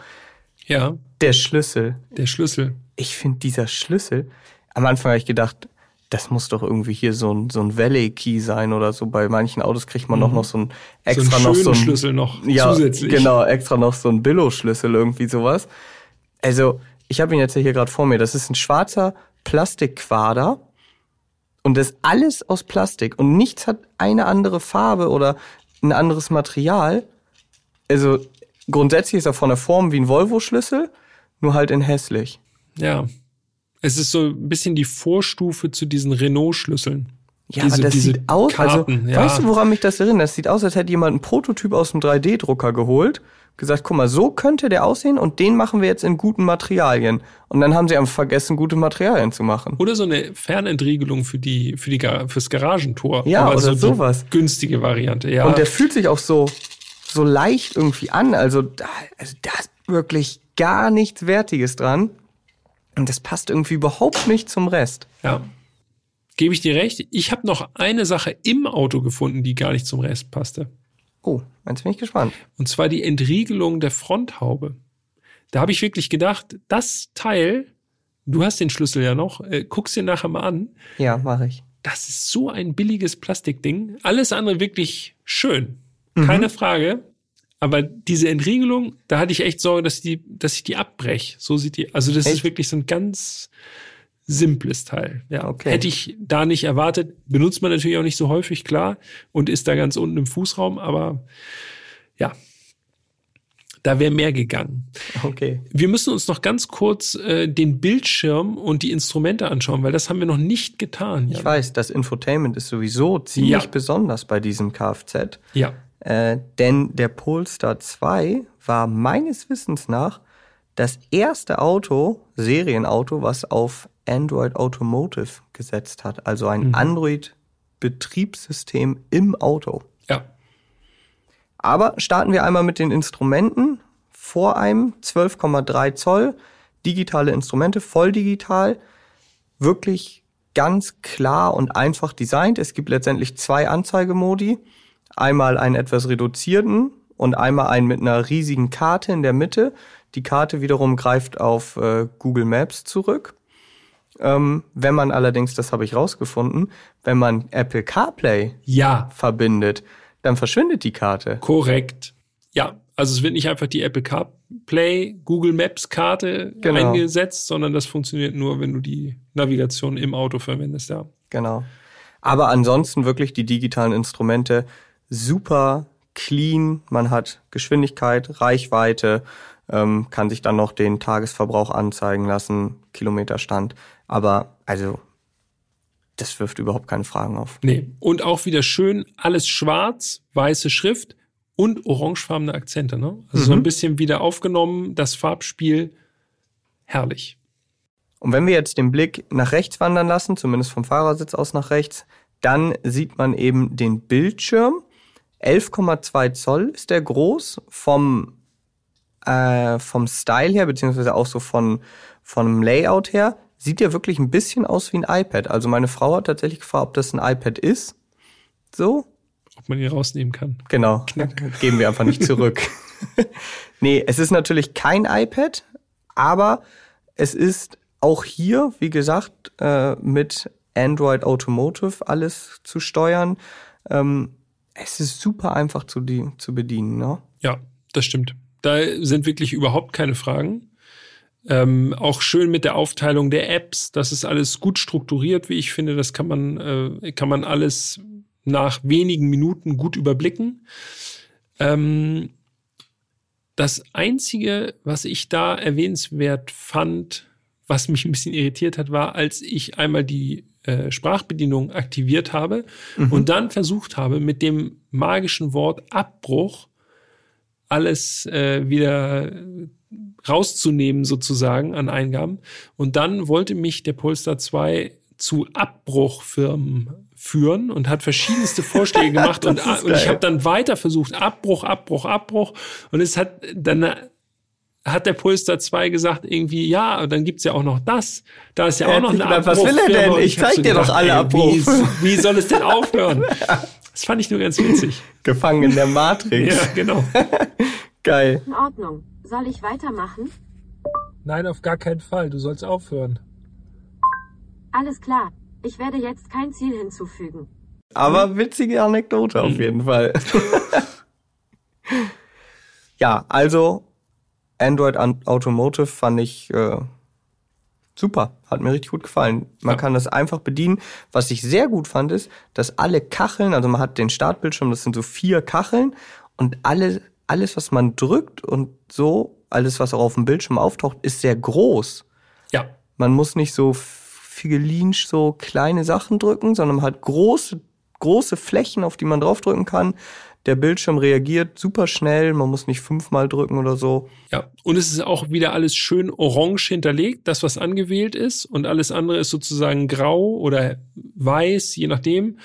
Ja, Der Schlüssel. der Schlüssel. Ich finde dieser Schlüssel. Am Anfang habe ich gedacht, das muss doch irgendwie hier so ein, so ein Valley Key sein oder so. Bei manchen Autos kriegt man doch noch so ein extra Mhm. so einen noch so ein Schlüssel noch ja, zusätzlich. Genau, extra noch so ein Billo-Schlüssel, irgendwie sowas. Also, ich habe ihn jetzt hier gerade vor mir. Das ist ein schwarzer Plastikquader. Und das ist alles aus Plastik. Und nichts hat eine andere Farbe oder ein anderes Material. Also, grundsätzlich ist er von der Form wie ein Volvo-Schlüssel, nur halt in hässlich. Ja. Es ist so ein bisschen die Vorstufe zu diesen Renault-Schlüsseln. Ja, Diese- aber das sieht aus, Karten, also, ja. weißt du, woran mich das erinnert? Das sieht aus, als hätte jemand einen Prototyp aus dem 3D-Drucker geholt, gesagt, guck mal, so könnte der aussehen und den machen wir jetzt in guten Materialien. Und dann haben sie einfach vergessen, gute Materialien zu machen. Oder so eine Fernentriegelung für die, für die, fürs Garagentor. Ja, Aber oder so sowas. Günstige Variante, ja. Und der fühlt sich auch so, so leicht irgendwie an. Also da, also da ist wirklich gar nichts Wertiges dran. Und das passt irgendwie überhaupt nicht zum Rest. Ja. Gebe ich dir recht. Ich habe noch eine Sache im Auto gefunden, die gar nicht zum Rest passte. Oh, jetzt bin ich gespannt. Und zwar die Entriegelung der Fronthaube. Da habe ich wirklich gedacht, das Teil, du hast den Schlüssel ja noch, äh, guck's dir nachher mal an. Ja, mache ich. Das ist so ein billiges Plastikding. Alles andere wirklich schön. Keine Frage. Aber diese Entriegelung, da hatte ich echt Sorge, dass die, dass ich die abbreche. So sieht die, also das Echt? ist wirklich so ein ganz simples Teil. Ja, Okay. hätte ich da nicht erwartet. Benutzt man natürlich auch nicht so häufig, klar. Und ist da ganz unten im Fußraum, aber ja. Da wäre mehr gegangen. Okay. Wir müssen uns noch ganz kurz äh, den Bildschirm und die Instrumente anschauen, weil das haben wir noch nicht getan. Ich weiß, das Infotainment ist sowieso ziemlich Ja. besonders bei diesem Kfz. Ja. Äh, denn der Polestar 2 war meines Wissens nach das erste Auto, Serienauto, was auf Android Automotive gesetzt hat. Also ein mhm. Android-Betriebssystem im Auto. Ja. Aber starten wir einmal mit den Instrumenten. Vor einem 12,3 Zoll, digitale Instrumente, voll digital. Wirklich ganz klar und einfach designt. Es gibt letztendlich zwei Anzeigemodi. Einmal einen etwas reduzierten und einmal einen mit einer riesigen Karte in der Mitte. Die Karte wiederum greift auf äh, Google Maps zurück. Ähm, wenn man allerdings, das habe ich rausgefunden, wenn man Apple CarPlay ja. verbindet, dann verschwindet die Karte. Korrekt. Ja, also es wird nicht einfach die Apple CarPlay Google Maps Karte genau. eingesetzt, sondern das funktioniert nur, wenn du die Navigation im Auto verwendest, ja. Genau. Aber ansonsten wirklich die digitalen Instrumente super clean. Man hat Geschwindigkeit, Reichweite, ähm, kann sich dann noch den Tagesverbrauch anzeigen lassen, Kilometerstand. Aber also das wirft überhaupt keine Fragen auf. Nee. Und auch wieder schön, alles schwarz, weiße Schrift und orangefarbene Akzente. Ne? Also mhm. so ein mhm. bisschen wieder aufgenommen, das Farbspiel herrlich. Und wenn wir jetzt den Blick nach rechts wandern lassen, zumindest vom Fahrersitz aus nach rechts, dann sieht man eben den Bildschirm. 11,2 Zoll ist der groß vom äh, vom Style her beziehungsweise auch so von vom Layout her sieht ja wirklich ein bisschen aus wie ein iPad. Also meine Frau hat tatsächlich gefragt, ob das ein iPad ist. So. Ob man ihn rausnehmen kann. Genau. Geben wir einfach nicht zurück. nee, es ist natürlich kein iPad, aber es ist auch hier, wie gesagt, äh, mit Android Automotive alles zu steuern. Ähm, es ist super einfach zu, zu bedienen. Ne? Ja, das stimmt. Da sind wirklich überhaupt keine Fragen. Ähm, auch schön mit der Aufteilung der Apps. Das ist alles gut strukturiert, wie ich finde. Das kann man, äh, kann man alles nach wenigen Minuten gut überblicken. Ähm, das Einzige, was ich da erwähnenswert fand, was mich ein bisschen irritiert hat, war, als ich einmal die äh, Sprachbedienung aktiviert habe mhm. und dann versucht habe, mit dem magischen Wort Abbruch alles äh, wieder rauszunehmen sozusagen an Eingaben. Und dann wollte mich der Polestar 2 zu Abbruchfirmen führen und hat verschiedenste Vorschläge gemacht und, und, ich habe dann weiter versucht, Abbruch, Abbruch, Abbruch und es hat dann hat der Polestar 2 gesagt irgendwie, ja, dann gibt's ja auch noch das. Da ist ja auch noch eine Abbruch. Was will er denn? Ich, ich zeig dir doch alle Abbruchfirmen. Wie, wie soll es denn aufhören? Das fand ich nur ganz witzig. Gefangen in der Matrix. ja, genau. Geil. In Ordnung. Soll ich weitermachen? Nein, auf gar keinen Fall. Du sollst aufhören. Alles klar. Ich werde jetzt kein Ziel hinzufügen. Aber witzige Anekdote auf jeden Fall. ja, also Android Automotive fand ich äh, super. Hat mir richtig gut gefallen. Man ja. kann das einfach bedienen. Was ich sehr gut fand, ist, dass alle Kacheln, also man hat den Startbildschirm, das sind so vier Kacheln und alle alles, was man drückt und so, alles, was auch auf dem Bildschirm auftaucht, ist sehr groß. Ja. Man muss nicht so figelinsch so kleine Sachen drücken, sondern man hat große, große Flächen, auf die man draufdrücken kann. Der Bildschirm reagiert super schnell, man muss nicht fünfmal drücken oder so. Ja, und es ist auch wieder alles schön orange hinterlegt, das, was angewählt ist, und alles andere ist sozusagen grau oder weiß, je nachdem.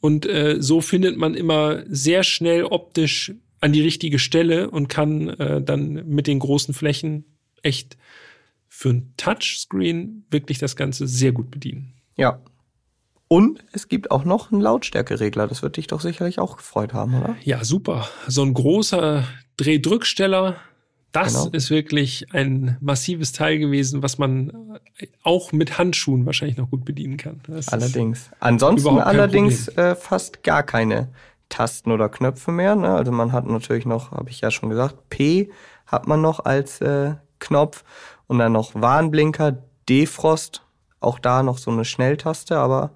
Und äh, so findet man immer sehr schnell optisch an die richtige Stelle und kann äh, dann mit den großen Flächen echt für ein Touchscreen wirklich das Ganze sehr gut bedienen. Ja. Und es gibt auch noch einen Lautstärkeregler. Das wird dich doch sicherlich auch gefreut haben, oder? Ja, super. So ein großer Drehdrücksteller. Das genau. ist wirklich ein massives Teil gewesen, was man auch mit Handschuhen wahrscheinlich noch gut bedienen kann. Das allerdings. Ansonsten allerdings äh, fast gar keine Tasten oder Knöpfe mehr. Ne? Also man hat natürlich noch, habe ich ja schon gesagt, P hat man noch als äh, Knopf und dann noch Warnblinker, Defrost, auch da noch so eine Schnelltaste, aber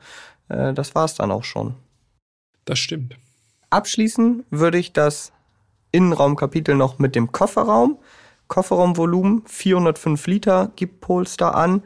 äh, das war's dann auch schon. Das stimmt. Abschließen würde ich das Innenraumkapitel noch mit dem Kofferraum. Kofferraumvolumen 405 Liter gibt Polestar an.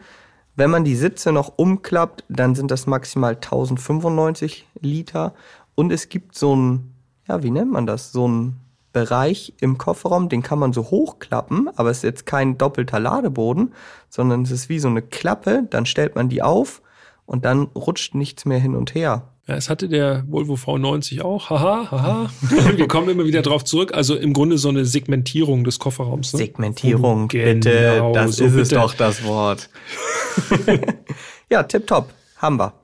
Wenn man die Sitze noch umklappt, dann sind das maximal 1095 Liter und es gibt so ein, ja, wie nennt man das? So ein Bereich im Kofferraum, den kann man so hochklappen, aber es ist jetzt kein doppelter Ladeboden, sondern es ist wie so eine Klappe, dann stellt man die auf und dann rutscht nichts mehr hin und her. Ja, es hatte der Volvo V90 auch. Haha, haha. Wir kommen immer wieder drauf zurück. Also im Grunde so eine Segmentierung des Kofferraums. Ne? Segmentierung, Genau, bitte, das so ist es bitte. doch das Wort. ja, tipptopp, haben wir.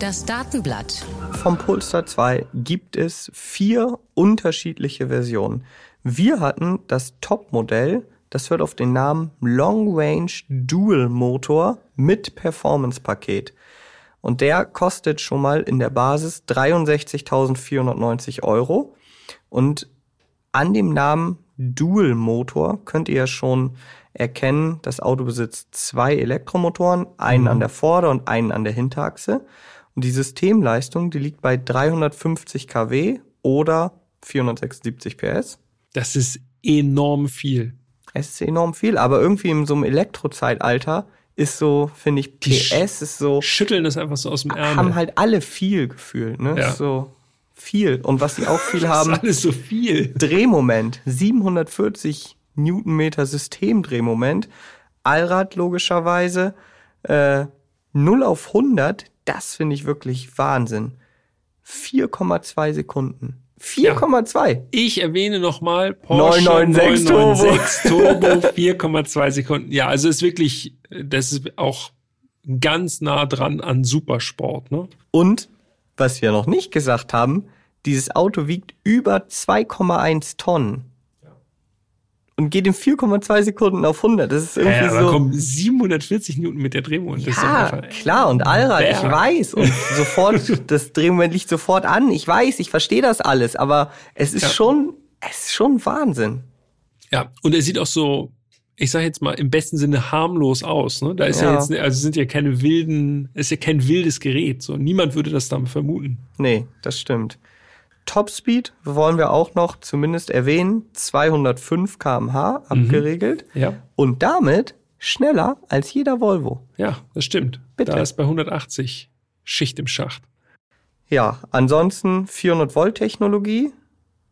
Das Datenblatt. Vom Polestar 2 gibt es vier unterschiedliche Versionen. Wir hatten das Top-Modell, das hört auf den Namen Long Range Dual Motor mit Performance-Paket. Und der kostet schon mal in der Basis 63.490 Euro. Und an dem Namen Dual Motor könnt ihr ja schon erkennen, das Auto besitzt zwei Elektromotoren, einen an der Vorder- und einen an der Hinterachse. Und die Systemleistung, die liegt bei 350 kW oder 476 PS. Das ist enorm viel. Es ist enorm viel, aber irgendwie in so einem Elektrozeitalter ist so, finde ich, PS ist so, Schütteln das einfach so aus dem Ärmel. haben halt alle viel gefühlt, ne? Ja. Ist So viel. Und was sie auch viel das haben, ist alles so viel. Drehmoment, 740 Newtonmeter Systemdrehmoment, Allrad logischerweise, äh, 0 auf 100, das finde ich wirklich Wahnsinn. 4,2 Sekunden. 4,2. Ich erwähne nochmal Porsche 996 996 Turbo, 4,2 Sekunden. Ja, also ist wirklich, das ist auch ganz nah dran an Supersport, ne? Und, was wir noch nicht gesagt haben, dieses Auto wiegt über 2,1 Tonnen. Und geht in 4,2 Sekunden auf 100. Das ist irgendwie Ja, aber so. komm, 740 Newton mit der Drehmoment. Ja, klar, und Allrad, ich weiß. Und sofort, das Drehmoment liegt sofort an. Ich weiß, ich verstehe das alles, aber es ist Ja. schon, es ist schon Wahnsinn. Ja, und er sieht auch so, ich sage jetzt mal im besten Sinne harmlos aus. Ne? Da ist ja, Ja. jetzt, also sind ja keine wilden, ist ja kein wildes Gerät. So niemand würde das dann vermuten. Nee, das stimmt. Topspeed wollen wir auch noch zumindest erwähnen. 205 kmh abgeregelt. Ja, Und damit schneller als jeder Volvo. ja, das stimmt. Bitte. Da ist bei 180 Schicht im Schacht. Ja, ansonsten 400 Volt Technologie,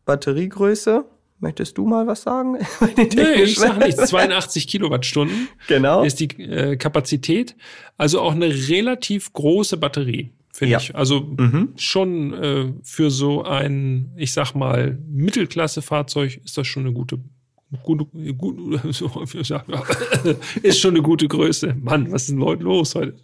Batteriegröße. Möchtest du mal was sagen? Nee, ich sage nichts. 82 Kilowattstunden Genau. ist die äh, Kapazität. Also auch eine relativ große Batterie, finde Ja. ich. Also Mhm. schon äh, für so ein, ich sag mal, Mittelklasse-Fahrzeug ist das schon eine gute, gute, gute so, ist schon eine gute Größe. Mann, was ist denn Leuten los heute?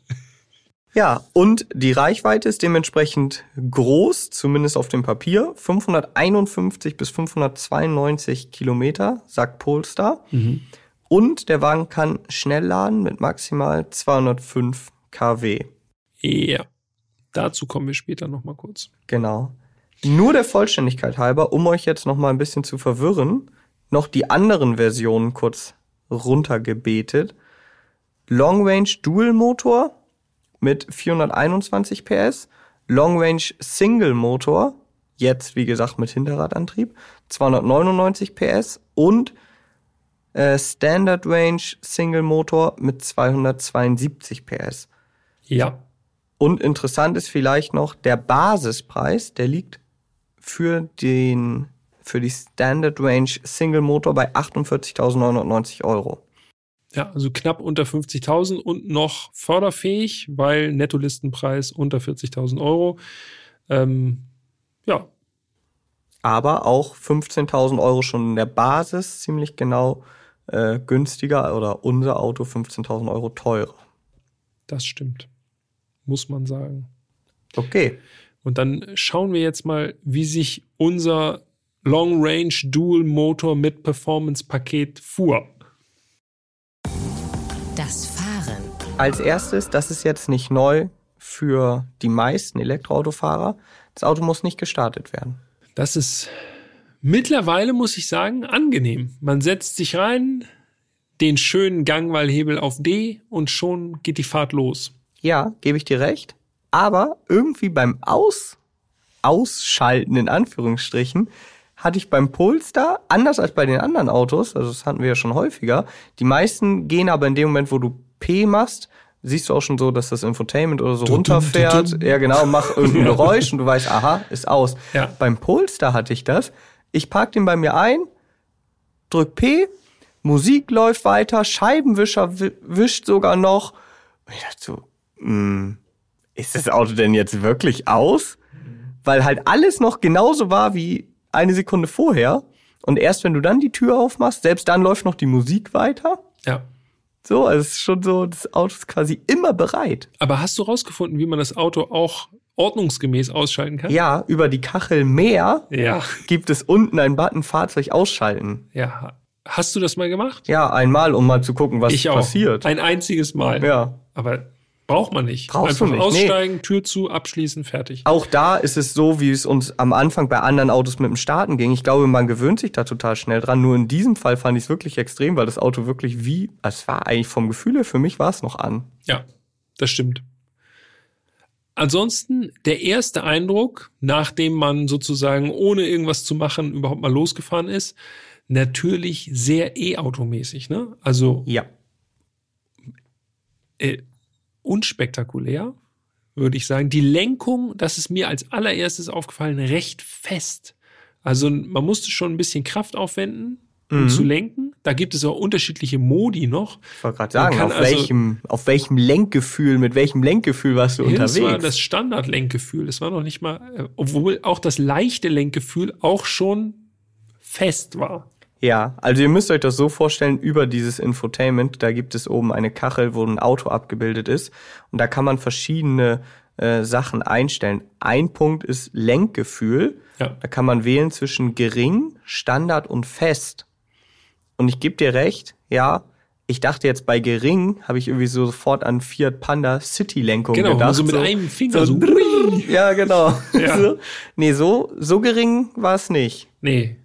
Ja, und die Reichweite ist dementsprechend groß, zumindest auf dem Papier. 551 bis 592 Kilometer, sagt Polestar. Und der Wagen kann schnell laden mit maximal 205 kW. Ja, dazu kommen wir später noch mal kurz. Genau. Nur der Vollständigkeit halber, um euch jetzt noch mal ein bisschen zu verwirren, noch die anderen Versionen kurz runtergebetet. Long Range Dual Motor mit 421 PS, Long Range Single Motor, jetzt wie gesagt mit Hinterradantrieb, 299 PS und äh, Standard Range Single Motor mit 272 PS. Ja, Und interessant ist vielleicht noch, der Basispreis, der liegt für den, für die Standard Range Single Motor bei 48.990 Euro. ja, also knapp unter 50.000 und noch förderfähig, weil Nettolistenpreis unter 40.000 Euro. Ähm, ja, Aber auch 15.000 Euro schon in der Basis, ziemlich genau äh, günstiger oder unser Auto 15.000 Euro teurer. das stimmt. Muss man sagen. Okay, Und dann schauen wir jetzt mal, wie sich unser Long Range Dual Motor mit Performance Paket fuhr. Das Fahren. als erstes, das ist jetzt nicht neu für die meisten Elektroautofahrer, das Auto muss nicht gestartet werden. Das ist mittlerweile, muss ich sagen, angenehm. Man setzt sich rein, den schönen Gangwallhebel auf D und schon geht die Fahrt los. Ja, gebe ich dir recht. Aber irgendwie beim Aus, Ausschalten in Anführungsstrichen, hatte ich beim Polestar, anders als bei den anderen Autos, also das hatten wir ja schon häufiger, die meisten gehen aber in dem Moment, wo du P machst, siehst du auch schon so, dass das Infotainment oder so runterfährt. Ja, genau, mach irgendein Geräusch und du weißt, aha, ist aus. Ja. Beim Polestar hatte ich das. Ich park den bei mir ein, drück P, Musik läuft weiter, Scheibenwischer wi- wischt sogar noch. Und ich dachte so, mh, ist das Auto denn jetzt wirklich aus? Weil halt alles noch genauso war wie eine Sekunde vorher. Und erst wenn du dann die Tür aufmachst, selbst dann läuft noch die Musik weiter. Ja. So, also es ist schon so, das Auto ist quasi immer bereit. Aber hast du rausgefunden, wie man das Auto auch ordnungsgemäß ausschalten kann? Ja, über die Kachel mehr Ja. gibt es unten einen Button Fahrzeug ausschalten. Ja. Hast du das mal gemacht? Ja, einmal, um mal zu gucken, was ich auch. passiert. Ein einziges Mal. Ja. Aber braucht man nicht. Brauchst du Einfach nicht, nee. aussteigen, Tür zu, abschließen, fertig. Auch da ist es so, wie es uns am Anfang bei anderen Autos mit dem Starten ging. Ich glaube, man gewöhnt sich da total schnell dran. Nur in diesem Fall fand ich es wirklich extrem, weil das Auto wirklich wie, es war eigentlich vom Gefühl her, für mich war es noch an. Ja, das stimmt. Ansonsten der erste Eindruck, nachdem man sozusagen ohne irgendwas zu machen überhaupt mal losgefahren ist, natürlich sehr E-Auto-mäßig, ne? Also Ja. äh, unspektakulär, würde ich sagen. Die Lenkung, das ist mir als allererstes aufgefallen, recht fest. Also man musste schon ein bisschen Kraft aufwenden, um Mhm. zu lenken. Da gibt es auch unterschiedliche Modi noch. Ich wollte gerade sagen, auf, also- welchem, auf welchem Lenkgefühl, mit welchem Lenkgefühl warst du Ja, Das war unterwegs? das Standardlenkgefühl. Das war noch nicht mal, äh, obwohl auch das leichte Lenkgefühl auch schon fest war. Ja, also ihr müsst euch das so vorstellen, über dieses Infotainment, da gibt es oben eine Kachel, wo ein Auto abgebildet ist und da kann man verschiedene äh, Sachen einstellen. Ein Punkt ist Lenkgefühl. Ja. Da kann man wählen zwischen gering, Standard und fest. Und ich gebe dir recht, ja, ich dachte jetzt bei gering, habe ich irgendwie so sofort an Fiat Panda City Lenkung Genau, gedacht. so mit einem Finger so. ja, genau. Ja. So. Nee, so, so gering war es nicht. Nee.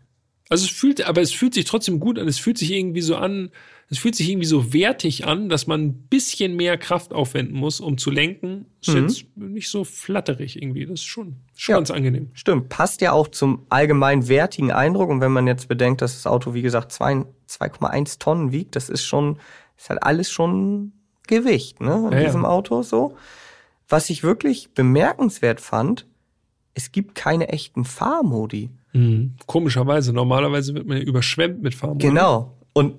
Also es fühlt, aber es fühlt sich trotzdem gut an. Es fühlt sich irgendwie so an, es fühlt sich irgendwie so wertig an, dass man ein bisschen mehr Kraft aufwenden muss, um zu lenken. Ist jetzt nicht so flatterig irgendwie. Das ist schon, schon Ja. ganz angenehm. Stimmt, passt ja auch zum allgemein wertigen Eindruck. Und wenn man jetzt bedenkt, dass das Auto, wie gesagt, zwei- 2,1 Tonnen wiegt, das ist schon, ist halt alles schon Gewicht, ne, in Ja, ja. diesem Auto so. Was ich wirklich bemerkenswert fand, es gibt keine echten Fahrmodi. Mhm. Komischerweise. Normalerweise wird man ja überschwemmt mit Fahrmodi. Genau. Und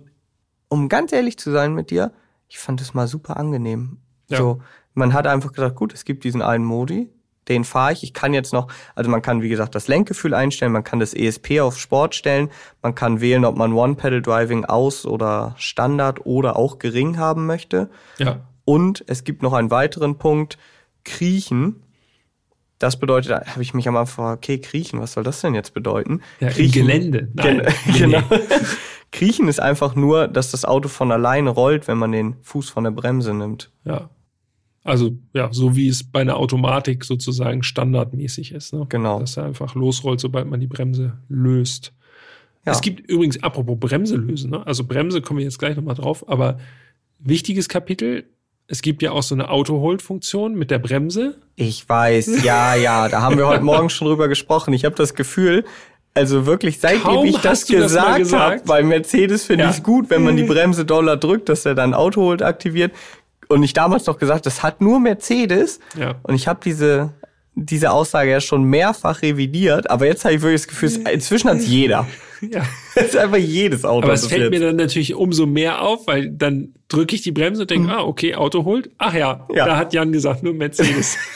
um ganz ehrlich zu sein mit dir, ich fand es mal super angenehm. Ja. So, man hat einfach gesagt, gut, es gibt diesen einen Modi, den fahre ich. Ich kann jetzt noch, also man kann wie gesagt das Lenkgefühl einstellen, man kann das ESP auf Sport stellen, man kann wählen, ob man One-Pedal-Driving aus oder Standard oder auch gering haben möchte. Ja. Und es gibt noch einen weiteren Punkt, Kriechen. Das bedeutet, da habe ich mich am Anfang gefragt, okay, Kriechen, was soll das denn jetzt bedeuten? Ja, im Kriechen, Gelände. Nein. Gen Nee, genau. Kriechen ist einfach nur, dass das Auto von alleine rollt, wenn man den Fuß von der Bremse nimmt. Ja. Also, ja, so wie es bei einer Automatik sozusagen standardmäßig ist. Ne? Genau. Dass er einfach losrollt, sobald man die Bremse löst. Ja. Es gibt übrigens, apropos Bremse lösen, ne? also Bremse kommen wir jetzt gleich nochmal drauf, aber wichtiges Kapitel, es gibt ja auch so eine Auto-Hold-Funktion mit der Bremse. Ich weiß, ja, ja, da haben wir heute Morgen schon drüber gesprochen. Ich habe das Gefühl, also wirklich, seitdem Kaum ich das gesagt, gesagt. habe, bei Mercedes finde Ja. ich es gut, wenn man die Bremse doller drückt, dass er dann Auto holt aktiviert. Und ich damals noch gesagt, das hat nur Mercedes. Ja. Und ich habe diese, diese Aussage ja schon mehrfach revidiert, aber jetzt habe ich wirklich das Gefühl, es- inzwischen hat jeder. Ja. Es ist einfach jedes Auto. Aber es das fällt mir jetzt. dann natürlich umso mehr auf, weil dann drücke ich die Bremse und denke, ah, okay, Auto holt. Ach ja. Ja. da hat Jan gesagt, nur Mercedes.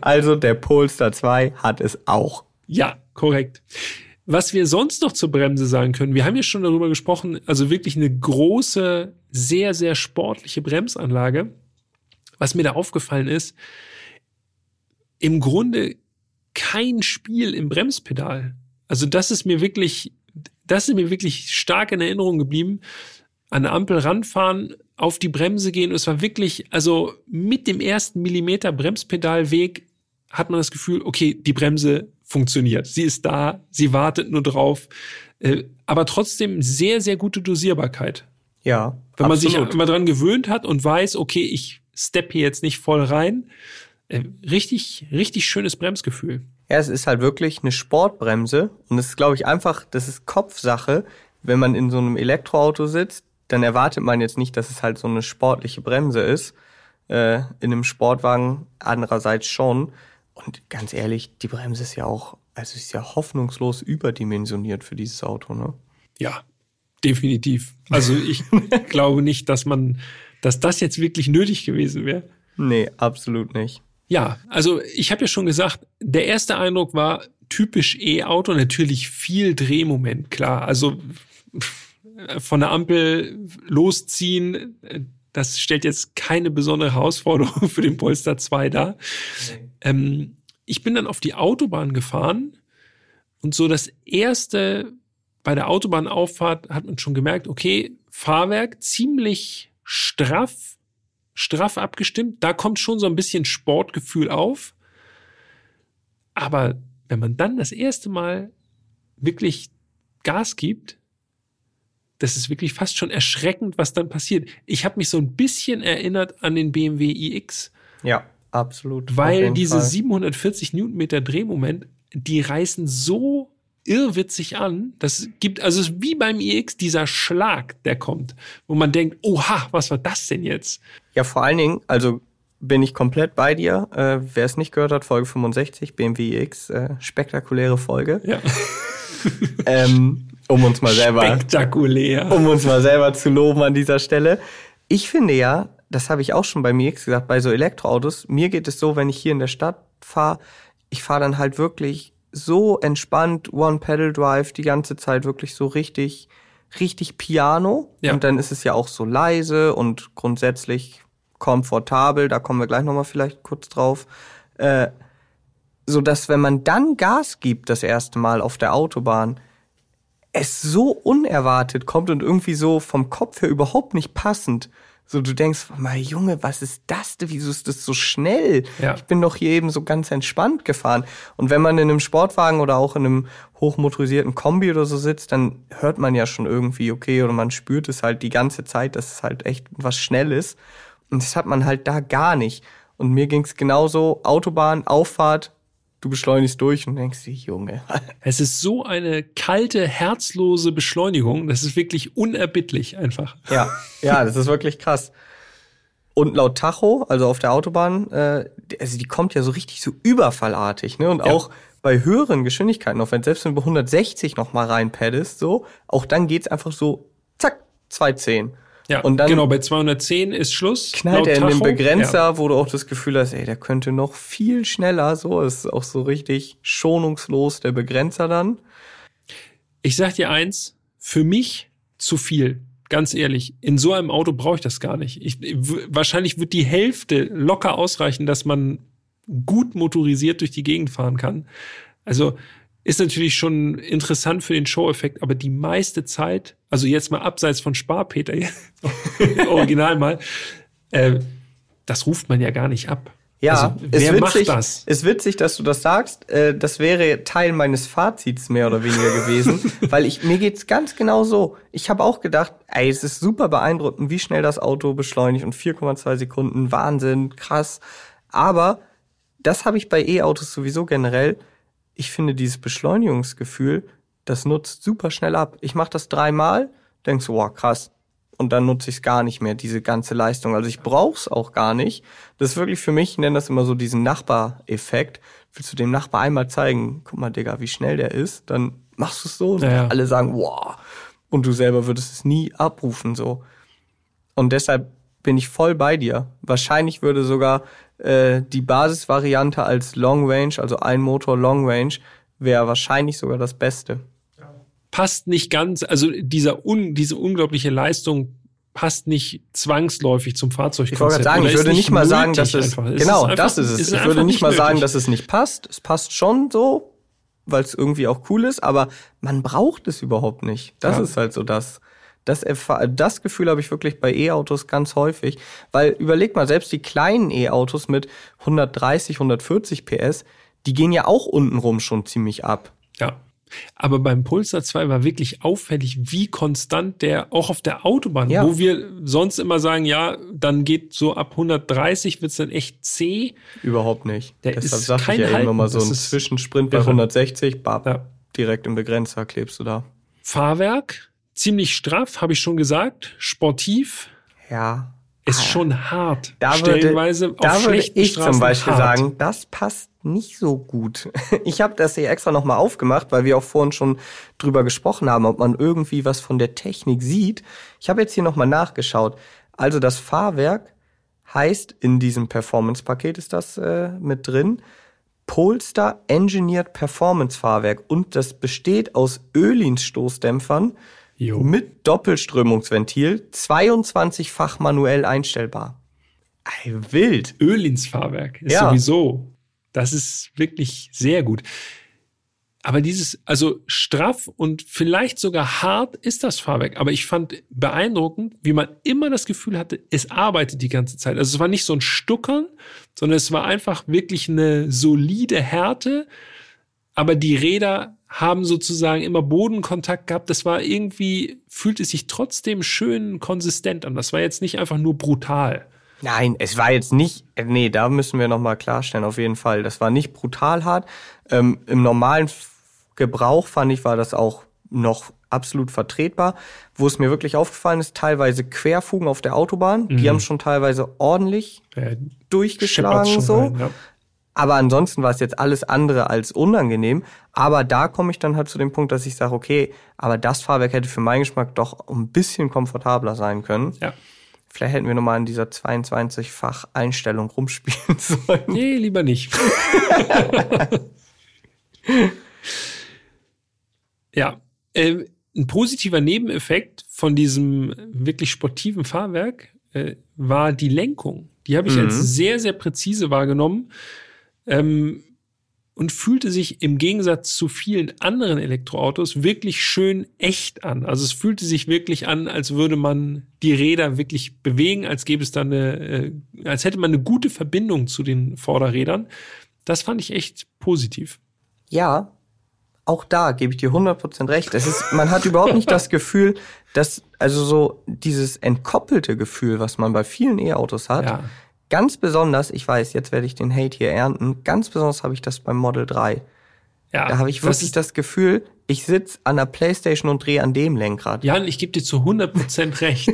Also der Polestar 2 hat es auch. Ja, korrekt. Was wir sonst noch zur Bremse sagen können, wir haben ja schon darüber gesprochen, also wirklich eine große, sehr, sehr sportliche Bremsanlage. Was mir da aufgefallen ist, im Grunde kein Spiel im Bremspedal. Also das ist mir wirklich, das ist mir wirklich stark in Erinnerung geblieben. An der Ampel ranfahren, auf die Bremse gehen. Und es war wirklich, also mit dem ersten Millimeter Bremspedalweg hat man das Gefühl, okay, die Bremse funktioniert. Sie ist da, sie wartet nur drauf. Äh, aber trotzdem sehr, sehr gute Dosierbarkeit. Ja. Wenn man absolut. sich immer dran gewöhnt hat und weiß, okay, ich steppe hier jetzt nicht voll rein. Äh, richtig, richtig schönes Bremsgefühl. Ja, es ist halt wirklich eine Sportbremse und es ist, glaube ich, einfach, das ist Kopfsache. Wenn man in so einem Elektroauto sitzt, dann erwartet man jetzt nicht, dass es halt so eine sportliche Bremse ist, äh, in einem Sportwagen andererseits schon. Und ganz ehrlich, die Bremse ist ja auch, also ist ja hoffnungslos überdimensioniert für dieses Auto, ne? Ja, definitiv. Also ich glaube nicht, dass man, dass das jetzt wirklich nötig gewesen wäre. Nee, absolut nicht. Ja, also ich habe ja schon gesagt, der erste Eindruck war typisch E-Auto, natürlich viel Drehmoment, klar. Also von der Ampel losziehen, das stellt jetzt keine besondere Herausforderung für den Polestar 2 dar. Ähm, ich bin dann auf die Autobahn gefahren und so das erste bei der Autobahnauffahrt hat man schon gemerkt, okay, Fahrwerk ziemlich straff, straff abgestimmt. Da kommt schon so ein bisschen Sportgefühl auf. Aber wenn man dann das erste Mal wirklich Gas gibt, das ist wirklich fast schon erschreckend, was dann passiert. Ich habe mich so ein bisschen erinnert an den BMW iX. Ja, absolut. Weil diese Fall. 740 Newtonmeter Drehmoment, die reißen so irrwitzig an. Das gibt, also es ist wie beim iX dieser Schlag, der kommt, wo man denkt, oha, was war das denn jetzt? Ja, vor allen Dingen, also bin ich komplett bei dir. Äh, Wer es nicht gehört hat, Folge 65, BMW iX, äh, spektakuläre Folge. Ja. ähm, um uns mal selber spektakulär, um uns mal selber zu loben an dieser Stelle. Ich finde ja, das habe ich auch schon bei mir gesagt, bei so Elektroautos, mir geht es so, wenn ich hier in der Stadt fahre, ich fahre dann halt wirklich so entspannt One-Pedal-Drive die ganze Zeit wirklich so richtig, richtig Piano. Ja. Und dann ist es ja auch so leise und grundsätzlich komfortabel. Da kommen wir gleich nochmal vielleicht kurz drauf. Äh, so dass wenn man dann Gas gibt das erste Mal auf der Autobahn, es so unerwartet kommt und irgendwie so vom Kopf her überhaupt nicht passend. So, du denkst, mal Junge, was ist das denn? Wieso ist das so schnell? Ja. Ich bin doch hier eben so ganz entspannt gefahren. Und wenn man in einem Sportwagen oder auch in einem hochmotorisierten Kombi oder so sitzt, dann hört man ja schon irgendwie, okay, oder man spürt es halt die ganze Zeit, dass es halt echt was schnell ist. Und das hat man halt da gar nicht. Und mir ging's genauso, Autobahn, Auffahrt, du beschleunigst durch und denkst dir, Junge. Es ist so eine kalte, herzlose Beschleunigung, das ist wirklich unerbittlich einfach. Ja, ja, das ist wirklich krass. Und laut Tacho, also auf der Autobahn, äh, also die kommt ja so richtig so überfallartig, ne? Und ja. auch bei höheren Geschwindigkeiten, auch wenn selbst wenn du bei 160 noch mal reinpaddest, so, auch dann geht's einfach so, zack, 210. Ja, und dann genau, bei 210 ist Schluss. Knallt er in den Begrenzer, ja. wo du auch das Gefühl hast, ey, der könnte noch viel schneller, so ist auch so richtig schonungslos der Begrenzer dann. Ich sag dir eins, für mich zu viel. Ganz ehrlich, in so einem Auto brauche ich das gar nicht. Ich, wahrscheinlich wird die Hälfte locker ausreichen, dass man gut motorisiert durch die Gegend fahren kann. Also ist natürlich schon interessant für den Show-Effekt, aber die meiste Zeit, also jetzt mal abseits von Sparpeter, original mal, äh, das ruft man ja gar nicht ab. Ja, also, wer macht witzig, das? Es ist witzig, dass du das sagst. Äh, das wäre Teil meines Fazits mehr oder weniger gewesen, weil ich mir geht's ganz genau so. Ich habe auch gedacht, ey, es ist super beeindruckend, wie schnell das Auto beschleunigt und 4,2 Sekunden, Wahnsinn, krass. Aber das habe ich bei E-Autos sowieso generell ich finde dieses Beschleunigungsgefühl, das nutzt super schnell ab. Ich mache das dreimal, denkst du, wow, krass. Und dann nutze ich es gar nicht mehr, diese ganze Leistung. Also ich brauch's auch gar nicht. Das ist wirklich für mich, ich nenne das immer so diesen Nachbareffekt. Willst du dem Nachbar einmal zeigen, guck mal, Digga, wie schnell der ist, dann machst du es so und ja. alle sagen, wow. Und du selber würdest es nie abrufen, so. Und deshalb bin ich voll bei dir. Wahrscheinlich würde sogar äh, die Basisvariante als Long Range, also ein Motor Long Range, wäre wahrscheinlich sogar das Beste. Passt nicht ganz, also dieser un, diese unglaubliche Leistung passt nicht zwangsläufig zum Fahrzeug. Ich wollte gerade sagen, ich würde nicht mal sagen, dass es einfach. genau, einfach, das ist es. Ist ich würde nicht mal nötig. sagen, dass es nicht passt. Es passt schon so, weil es irgendwie auch cool ist, aber man braucht es überhaupt nicht. Das ja. ist halt so das. Das, das Gefühl habe ich wirklich bei E-Autos ganz häufig, weil überleg mal, selbst die kleinen E-Autos mit 130, 140 PS, die gehen ja auch untenrum schon ziemlich ab. Ja. Aber beim Pulsar 2 war wirklich auffällig, wie konstant der auch auf der Autobahn, ja. wo wir sonst immer sagen, ja, dann geht so ab 130 wird's dann echt zäh. Überhaupt nicht. Der Deshalb ist sag ich ja Halten. immer mal so ein Zwischensprint bei 160, bab, ja. direkt im Begrenzer klebst du da. Fahrwerk ziemlich straff, habe ich schon gesagt, sportiv. Ja. ist ah, schon hart. Da Stellenweise würde, da würde ich Straßen zum Beispiel hart. sagen, das passt nicht so gut. Ich habe das hier extra nochmal aufgemacht, weil wir auch vorhin schon drüber gesprochen haben, ob man irgendwie was von der Technik sieht. Ich habe jetzt hier nochmal nachgeschaut. Also das Fahrwerk heißt, in diesem Performance-Paket ist das äh, mit drin, Polestar Engineered Performance Fahrwerk und das besteht aus Öhlins-Stoßdämpfern mit Doppelströmungsventil, 22-fach manuell einstellbar. Ey, wild. Öhlins Fahrwerk ist ja. sowieso. Das ist wirklich sehr gut. Aber dieses, also straff und vielleicht sogar hart ist das Fahrwerk. Aber ich fand beeindruckend, wie man immer das Gefühl hatte, es arbeitet die ganze Zeit. Also es war nicht so ein Stuckern, sondern es war einfach wirklich eine solide Härte. Aber die Räder haben sozusagen immer Bodenkontakt gehabt. Das war irgendwie, fühlte sich trotzdem schön konsistent an. Das war jetzt nicht einfach nur brutal. Nein, es war jetzt nicht, nee, da müssen wir nochmal klarstellen, auf jeden Fall. Das war nicht brutal hart. Ähm, Im normalen Gebrauch fand ich, war das auch noch absolut vertretbar. Wo es mir wirklich aufgefallen ist, teilweise Querfugen auf der Autobahn, mhm. die haben schon teilweise ordentlich äh, durchgeschlagen so. Rein, ja. Aber ansonsten war es jetzt alles andere als unangenehm. Aber da komme ich dann halt zu dem Punkt, dass ich sage, okay, aber das Fahrwerk hätte für meinen Geschmack doch ein bisschen komfortabler sein können. Ja. Vielleicht hätten wir nochmal in dieser 22-fach Einstellung rumspielen sollen. Nee, lieber nicht. Ja, äh, ein positiver Nebeneffekt von diesem wirklich sportiven Fahrwerk äh, war die Lenkung. Die habe ich mhm. jetzt sehr, sehr präzise wahrgenommen ähm, und fühlte sich im Gegensatz zu vielen anderen Elektroautos wirklich schön echt an. Also es fühlte sich wirklich an, als würde man die Räder wirklich bewegen, als gäbe es da eine, äh, als hätte man eine gute Verbindung zu den Vorderrädern. Das fand ich echt positiv. Ja, auch da gebe ich dir 100% recht. Es ist, man hat überhaupt nicht das Gefühl, dass, also so dieses entkoppelte Gefühl, was man bei vielen E-Autos hat, ja. Ganz besonders, ich weiß, jetzt werde ich den Hate hier ernten, ganz besonders habe ich das beim Model 3. Ja, da habe ich wirklich das Gefühl, ich sitz an der Playstation und drehe an dem Lenkrad. Jan, ich gebe dir zu 100% recht.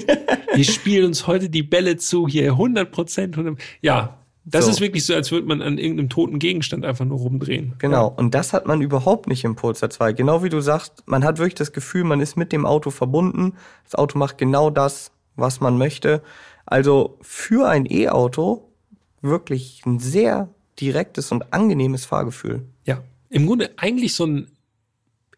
Wir spielen uns heute die Bälle zu hier 100%. 100 ja, das so. ist wirklich so, als würde man an irgendeinem toten Gegenstand einfach nur rumdrehen. Genau. Ja. Und das hat man überhaupt nicht im Polestar 2. Genau wie du sagst, man hat wirklich das Gefühl, man ist mit dem Auto verbunden. Das Auto macht genau das, was man möchte. Also für ein E-Auto wirklich ein sehr direktes und angenehmes Fahrgefühl. Ja. Im Grunde eigentlich so ein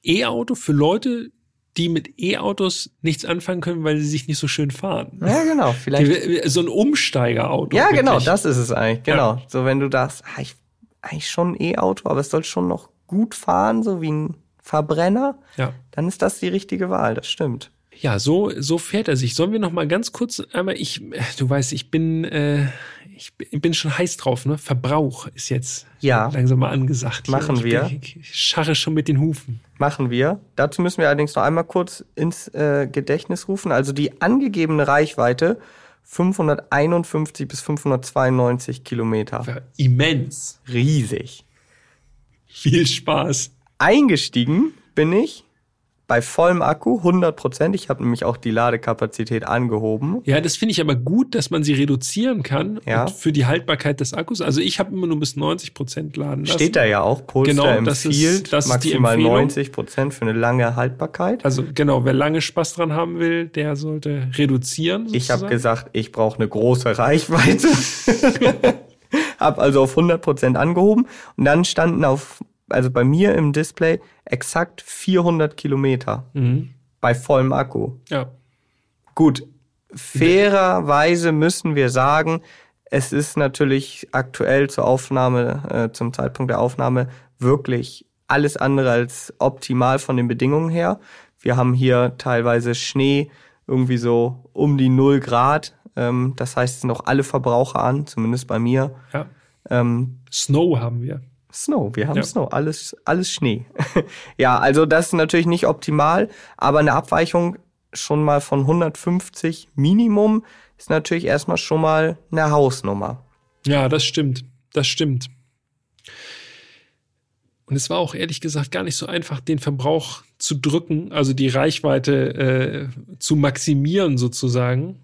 E-Auto für Leute, die mit E-Autos nichts anfangen können, weil sie sich nicht so schön fahren. Ja, genau. Vielleicht. so ein Umsteigerauto. Ja, wirklich. genau, das ist es eigentlich. Genau. Ja. So, wenn du das, ah, ich, eigentlich schon ein E-Auto, aber es soll schon noch gut fahren, so wie ein Verbrenner. Ja. Dann ist das die richtige Wahl, das stimmt. Ja, so, so fährt er sich. Sollen wir noch mal ganz kurz einmal, ich, du weißt, ich bin, äh, ich bin schon heiß drauf, ne? Verbrauch ist jetzt ja. langsam mal angesagt. Machen ich, wir. Ich, ich scharre schon mit den Hufen. Machen wir. Dazu müssen wir allerdings noch einmal kurz ins äh, Gedächtnis rufen. Also die angegebene Reichweite 551 bis 592 Kilometer. Ja, immens. Riesig. Viel Spaß. Eingestiegen bin ich bei vollem Akku 100 Prozent. Ich habe nämlich auch die Ladekapazität angehoben. Ja, das finde ich aber gut, dass man sie reduzieren kann ja. für die Haltbarkeit des Akkus. Also ich habe immer nur bis 90 Prozent laden lassen. Steht da ja auch, Polestar genau, das empfiehlt ist, das maximal 90 Prozent für eine lange Haltbarkeit. Also genau, wer lange Spaß dran haben will, der sollte reduzieren. Sozusagen. Ich habe gesagt, ich brauche eine große Reichweite. hab also auf 100 Prozent angehoben und dann standen auf also bei mir im Display exakt 400 Kilometer mhm. bei vollem Akku. Ja. Gut, fairerweise müssen wir sagen, es ist natürlich aktuell zur Aufnahme, äh, zum Zeitpunkt der Aufnahme wirklich alles andere als optimal von den Bedingungen her. Wir haben hier teilweise Schnee irgendwie so um die 0 Grad. Ähm, das heißt, es sind auch alle Verbraucher an, zumindest bei mir. Ja. Ähm, Snow haben wir. Snow, wir haben ja. Snow, alles, alles Schnee. ja, also das ist natürlich nicht optimal, aber eine Abweichung schon mal von 150 Minimum ist natürlich erstmal schon mal eine Hausnummer. Ja, das stimmt. Das stimmt. Und es war auch ehrlich gesagt gar nicht so einfach, den Verbrauch zu drücken, also die Reichweite äh, zu maximieren sozusagen.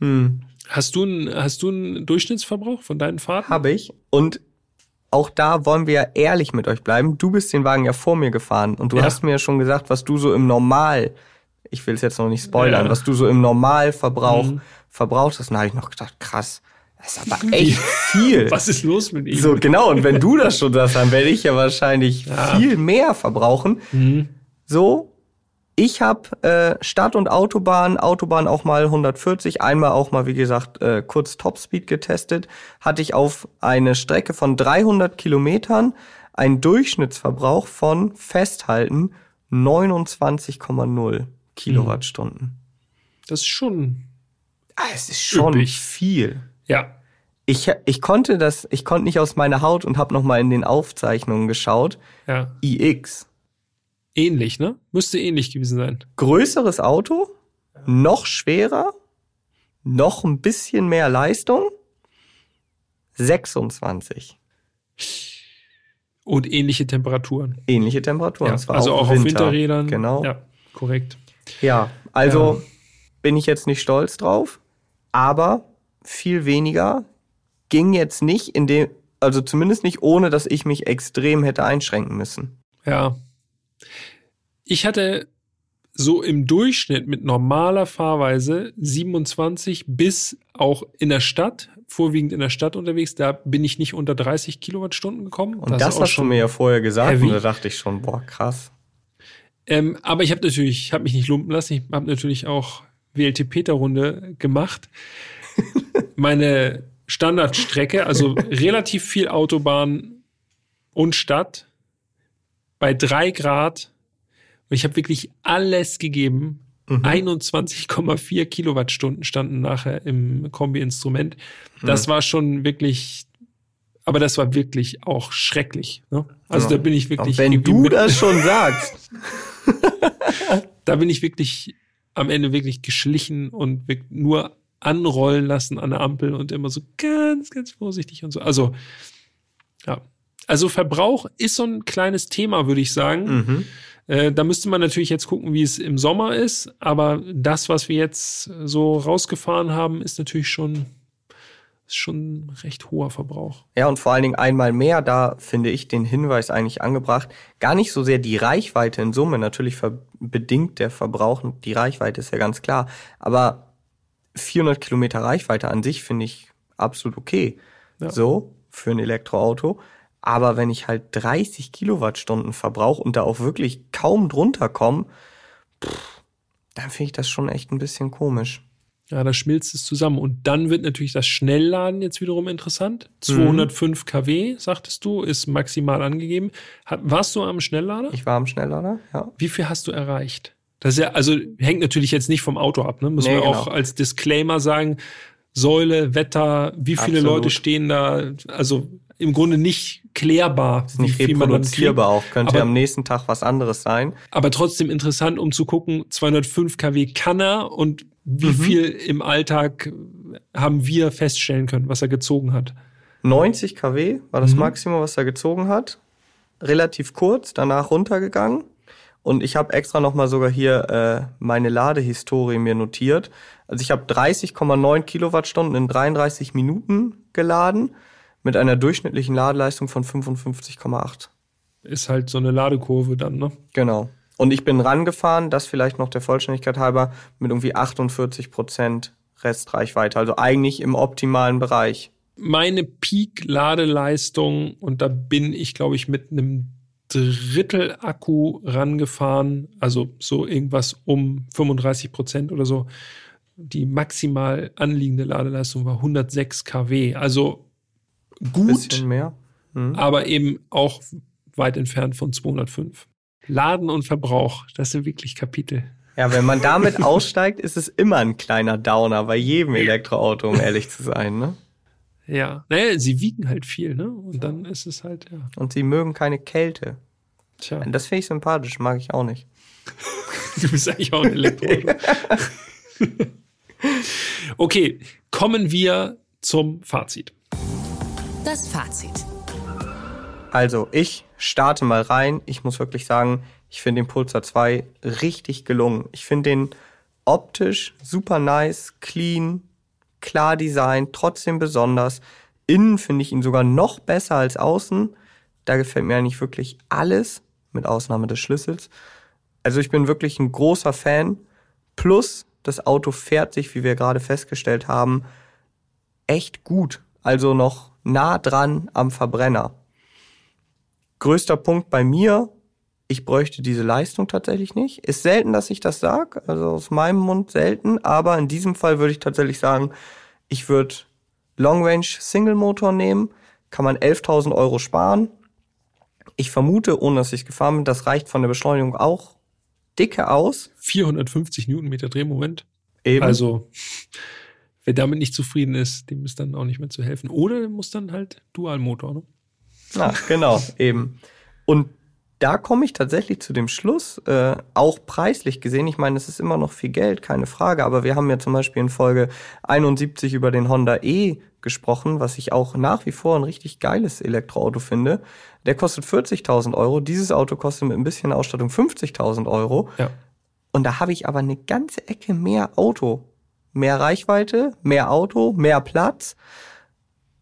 Hm. Hast du einen, hast du einen Durchschnittsverbrauch von deinen Fahrten? Habe ich. Und auch da wollen wir ja ehrlich mit euch bleiben. Du bist den Wagen ja vor mir gefahren und du Ja. hast mir ja schon gesagt, was du so im Normal, ich will es jetzt noch nicht spoilern, Ja. was du so im Normalverbrauch Mhm. verbraucht hast. Und da habe ich noch gedacht, krass, das ist aber echt viel. Was ist los mit ihm? So, genau. Und wenn du das schon sagst, dann werde ich ja wahrscheinlich Ja. viel mehr verbrauchen. Mhm. So, ich habe äh, Stadt- und Autobahn, Autobahn auch mal 140, einmal auch mal, wie gesagt, äh, kurz Topspeed getestet, hatte ich auf eine Strecke von 300 Kilometern einen Durchschnittsverbrauch von, festhalten, 29,0 Kilowattstunden. Das ist schon, Ah, es ist schon Üppig. viel. ja. Ich, ich konnte das, ich konnte nicht aus meiner Haut und habe noch mal in den Aufzeichnungen geschaut. Ja. iX. Ähnlich, ne? Müsste ähnlich gewesen sein. Größeres Auto, noch schwerer, noch ein bisschen mehr Leistung. 26. Und ähnliche Temperaturen. Ähnliche Temperaturen. Ja. Also auch, auf Winter. Winterrädern. Genau. Ja, Ja, korrekt. also Ja. bin ich jetzt nicht stolz drauf, aber viel weniger ging jetzt nicht in dem, also zumindest nicht ohne, dass ich mich extrem hätte einschränken müssen. Ja. Ich hatte so im Durchschnitt mit normaler Fahrweise 27 bis auch in der Stadt, vorwiegend in der Stadt unterwegs, da bin ich nicht unter 30 Kilowattstunden gekommen. Und das, auch hast du mir ja vorher gesagt heavy. und da dachte ich schon, boah, krass. Ähm, aber ich habe natürlich, ich habe mich nicht lumpen lassen. Ich habe natürlich auch WLTP-Runde gemacht. Meine Standardstrecke, also relativ viel Autobahn und Stadt bei drei Grad. Und ich habe wirklich alles gegeben. 21,4 Kilowattstunden standen nachher im Kombi-Instrument. Das war schon wirklich, aber das war wirklich auch schrecklich. Ne? Also Ja. da bin ich wirklich. Und wenn du das schon sagst, da bin ich wirklich am Ende wirklich geschlichen und nur anrollen lassen an der Ampel und immer so ganz, ganz vorsichtig und so. Also, ja. Also Verbrauch ist so ein kleines Thema, würde ich sagen. mhm. Äh, da müsste man natürlich jetzt gucken, wie es im Sommer ist. Aber das, was wir jetzt so rausgefahren haben, ist natürlich schon, ist schon recht hoher Verbrauch. Ja, und vor allen Dingen einmal mehr, da finde ich den Hinweis eigentlich angebracht. Gar nicht so sehr die Reichweite in Summe, natürlich bedingt der Verbrauch, die Reichweite ist ja ganz klar. Aber 400 Kilometer Reichweite an sich finde ich absolut okay. Ja. So, für ein Elektroauto. Aber wenn ich halt 30 Kilowattstunden verbrauche und da auch wirklich kaum drunter komme, pff, dann finde ich das schon echt ein bisschen komisch. Ja, da schmilzt es zusammen. Und dann wird natürlich das Schnellladen jetzt wiederum interessant. 205 kW, sagtest du, ist maximal angegeben. Warst du am Schnelllader? Ich war am Schnelllader, ja. Wie viel hast du erreicht? Das ist ja, also hängt natürlich jetzt nicht vom Auto ab, ne? Müssen Nee, wir genau. auch als Disclaimer sagen. Säule, Wetter, wie viele Absolut. Leute stehen da? Also im Grunde nicht klärbar, nicht wie reproduzierbar auch. Könnte Aber- am nächsten Tag was anderes sein. aber trotzdem interessant, um zu gucken, 205 kW kann er und wie Mhm. viel im Alltag haben wir feststellen können, was er gezogen hat. 90 kW war das Mhm. Maximum, was er gezogen hat. Relativ kurz, danach runtergegangen. Und ich habe extra nochmal sogar hier äh, meine Ladehistorie mir notiert. Also ich habe 30,9 Kilowattstunden in 33 Minuten geladen mit einer durchschnittlichen Ladeleistung von 55,8. Ist halt so eine Ladekurve dann, ne? Genau. Und ich bin rangefahren, das vielleicht noch der Vollständigkeit halber, mit irgendwie 48 Prozent Restreichweite. Also eigentlich im optimalen Bereich. Meine Peak-Ladeleistung, und da bin ich, glaube ich, mit einem Drittel Akku rangefahren, also so irgendwas um 35 Prozent oder so. Die maximal anliegende Ladeleistung war 106 kW. Also gut. Mhm. aber eben auch weit entfernt von 205. Laden und Verbrauch, das sind wirklich Kapitel. Ja, wenn man damit aussteigt, ist es immer ein kleiner Downer bei jedem Elektroauto, um ehrlich zu sein. Ne? Ja, naja, sie wiegen halt viel, ne? Und dann ist es halt, ja, Und sie mögen keine Kälte. tja, Das finde ich sympathisch, mag ich auch nicht. du bist eigentlich auch ein Elektroauto. okay, kommen wir zum Fazit. Das Fazit. Also, ich starte mal rein. Ich muss wirklich sagen, ich finde den Pulsar 2 richtig gelungen. Ich finde den optisch super nice, clean, klar designt, trotzdem besonders. Innen finde ich ihn sogar noch besser als außen. Da gefällt mir eigentlich wirklich alles, mit Ausnahme des Schlüssels. Also ich bin wirklich ein großer Fan. Plus, das Auto fährt sich, wie wir gerade festgestellt haben, echt gut. Also noch nah dran am Verbrenner. Größter Punkt bei mir, ich bräuchte diese Leistung tatsächlich nicht. Ist selten, dass ich das sage, also aus meinem Mund selten, aber in diesem Fall würde ich tatsächlich sagen, ich würde Long Range Single Motor nehmen, kann man 11.000 Euro sparen. Ich vermute, ohne dass ich gefahren bin, das reicht von der Beschleunigung auch dicke aus. 450 Newtonmeter Drehmoment. Eben. Also, wer damit nicht zufrieden ist, dem ist dann auch nicht mehr zu helfen. Oder muss dann halt Dualmotor, ne? Ja, genau, eben. Und da komme ich tatsächlich zu dem Schluss, äh, auch preislich gesehen. Ich meine, es ist immer noch viel Geld, keine Frage. Aber wir haben ja zum Beispiel in Folge 71 über den Honda E gesprochen, was ich auch nach wie vor ein richtig geiles Elektroauto finde. Der kostet 40.000 Euro. Dieses Auto kostet mit ein bisschen Ausstattung 50.000 Euro. Ja. Und da habe ich aber eine ganze Ecke mehr Auto. Mehr Reichweite, mehr Auto, mehr Platz.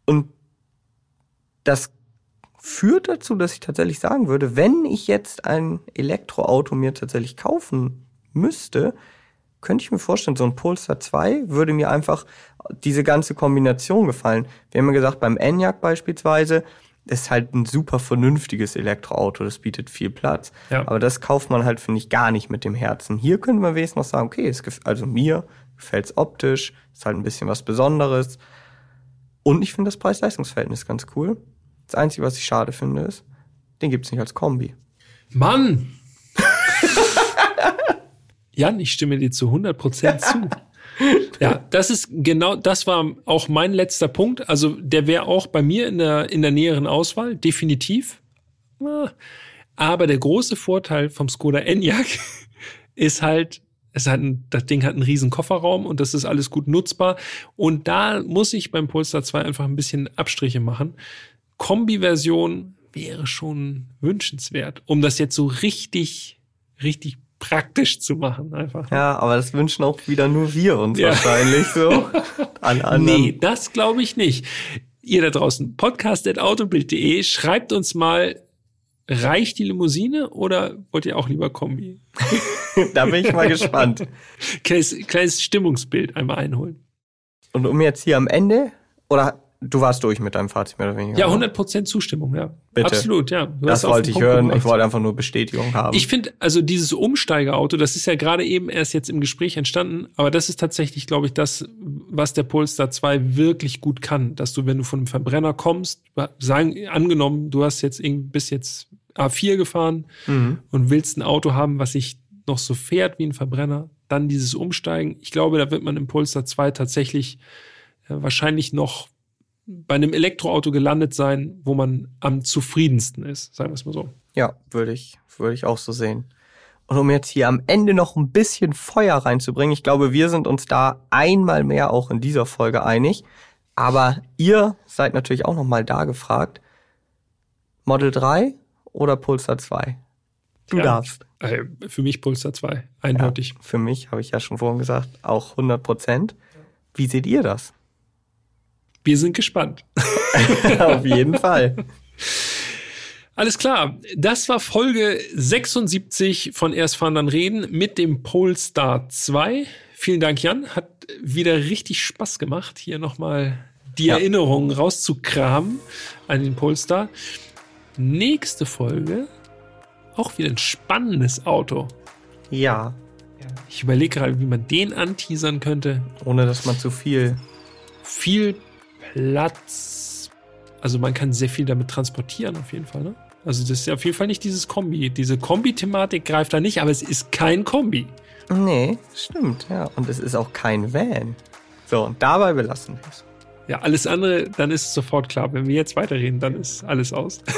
Und das führt dazu, dass ich tatsächlich sagen würde, wenn ich jetzt ein Elektroauto mir tatsächlich kaufen müsste, könnte ich mir vorstellen, so ein Polestar 2 würde mir einfach diese ganze Kombination gefallen. Wir haben ja gesagt, beim Enyaq beispielsweise, ist halt ein super vernünftiges Elektroauto, das bietet viel Platz. Ja. Aber das kauft man halt, finde ich, gar nicht mit dem Herzen. Hier könnte man wenigstens noch sagen, okay, es also mir gefällt es optisch, ist halt ein bisschen was Besonderes. Und ich finde das Preis-Leistungs-Verhältnis ganz cool. Das Einzige, was ich schade finde, ist, den gibt's nicht als Kombi. Mann! Jan, ich stimme dir zu 100% zu. Ja, das ist genau, das war auch mein letzter Punkt. Also der wäre auch bei mir in der, in der näheren Auswahl, definitiv. Ah, Aber der große Vorteil vom Skoda Enyaq ist halt, es hat ein, das Ding hat einen riesen Kofferraum und das ist alles gut nutzbar. Und da muss ich beim Polestar 2 einfach ein bisschen Abstriche machen. Kombi-Version wäre schon wünschenswert, um das jetzt so richtig, richtig praktisch zu machen, einfach. Ja, aber das wünschen auch wieder nur wir uns Ja. wahrscheinlich so. Alle anderen. Nee, das glaube ich nicht. Ihr da draußen, podcast.autobild.de, schreibt uns mal, reicht die Limousine oder wollt ihr auch lieber Kombi? Da bin ich mal gespannt. Kleines, kleines Stimmungsbild einmal einholen. Und um jetzt hier am Ende, oder du warst durch mit deinem Fazit mehr oder weniger? Ja, ne? 100% Zustimmung, ja. Bitte. Absolut, ja. Du Das wollte ich Punkt hören. gebracht. Ich wollte einfach nur Bestätigung haben. Ich finde, also dieses Umsteigerauto, das ist ja gerade eben erst jetzt im Gespräch entstanden, aber das ist tatsächlich, glaube ich, das, was der Polestar 2 wirklich gut kann, dass du, wenn du von einem Verbrenner kommst, sagen, angenommen, du hast jetzt irgendwie bis jetzt A4 gefahren Mhm. und willst ein Auto haben, was sich noch so fährt wie ein Verbrenner, dann dieses Umsteigen. Ich glaube, da wird man im Polestar 2 tatsächlich äh, wahrscheinlich noch bei einem Elektroauto gelandet sein, wo man am zufriedensten ist, sagen wir es mal so. Ja, würde ich, würde ich auch so sehen. Und um jetzt hier am Ende noch ein bisschen Feuer reinzubringen, ich glaube, wir sind uns da einmal mehr auch in dieser Folge einig. Aber ihr seid natürlich auch nochmal da gefragt. Model 3 oder Pulsar 2? Du Ja. darfst. Äh, für mich Polestar 2, eindeutig. Ja, für mich, habe ich ja schon vorhin gesagt, auch 100 Prozent. Wie seht ihr das? Wir sind gespannt. Auf jeden Fall. Alles klar, das war Folge 76 von Erst fahren dann reden mit dem Polestar 2. Vielen Dank, Jan. Hat wieder richtig Spaß gemacht, hier nochmal die Ja. Erinnerungen rauszukramen an den Polestar. Nächste Folge, auch wieder ein spannendes Auto. Ja, Ich überlege gerade, wie man den anteasern könnte. ohne dass man zu viel. Viel Platz. Also man kann sehr viel damit transportieren, auf jeden Fall. Ne? Also das ist ja auf jeden Fall nicht dieses Kombi. Diese Kombi-Thematik greift da nicht, aber es ist kein Kombi. Nee, stimmt, ja. Und es ist auch kein Van. So, und dabei belassen wir es. Ja, alles andere, dann ist es sofort klar. Wenn wir jetzt weiterreden, dann ist alles aus.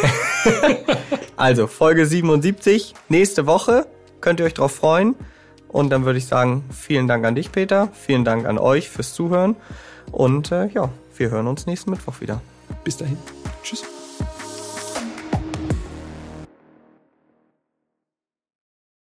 Also, Folge 77, nächste Woche. Könnt ihr euch drauf freuen. Und dann würde ich sagen, vielen Dank an dich, Peter. Vielen Dank an euch fürs Zuhören. Und äh, ja, wir hören uns nächsten Mittwoch wieder. Bis dahin. Tschüss.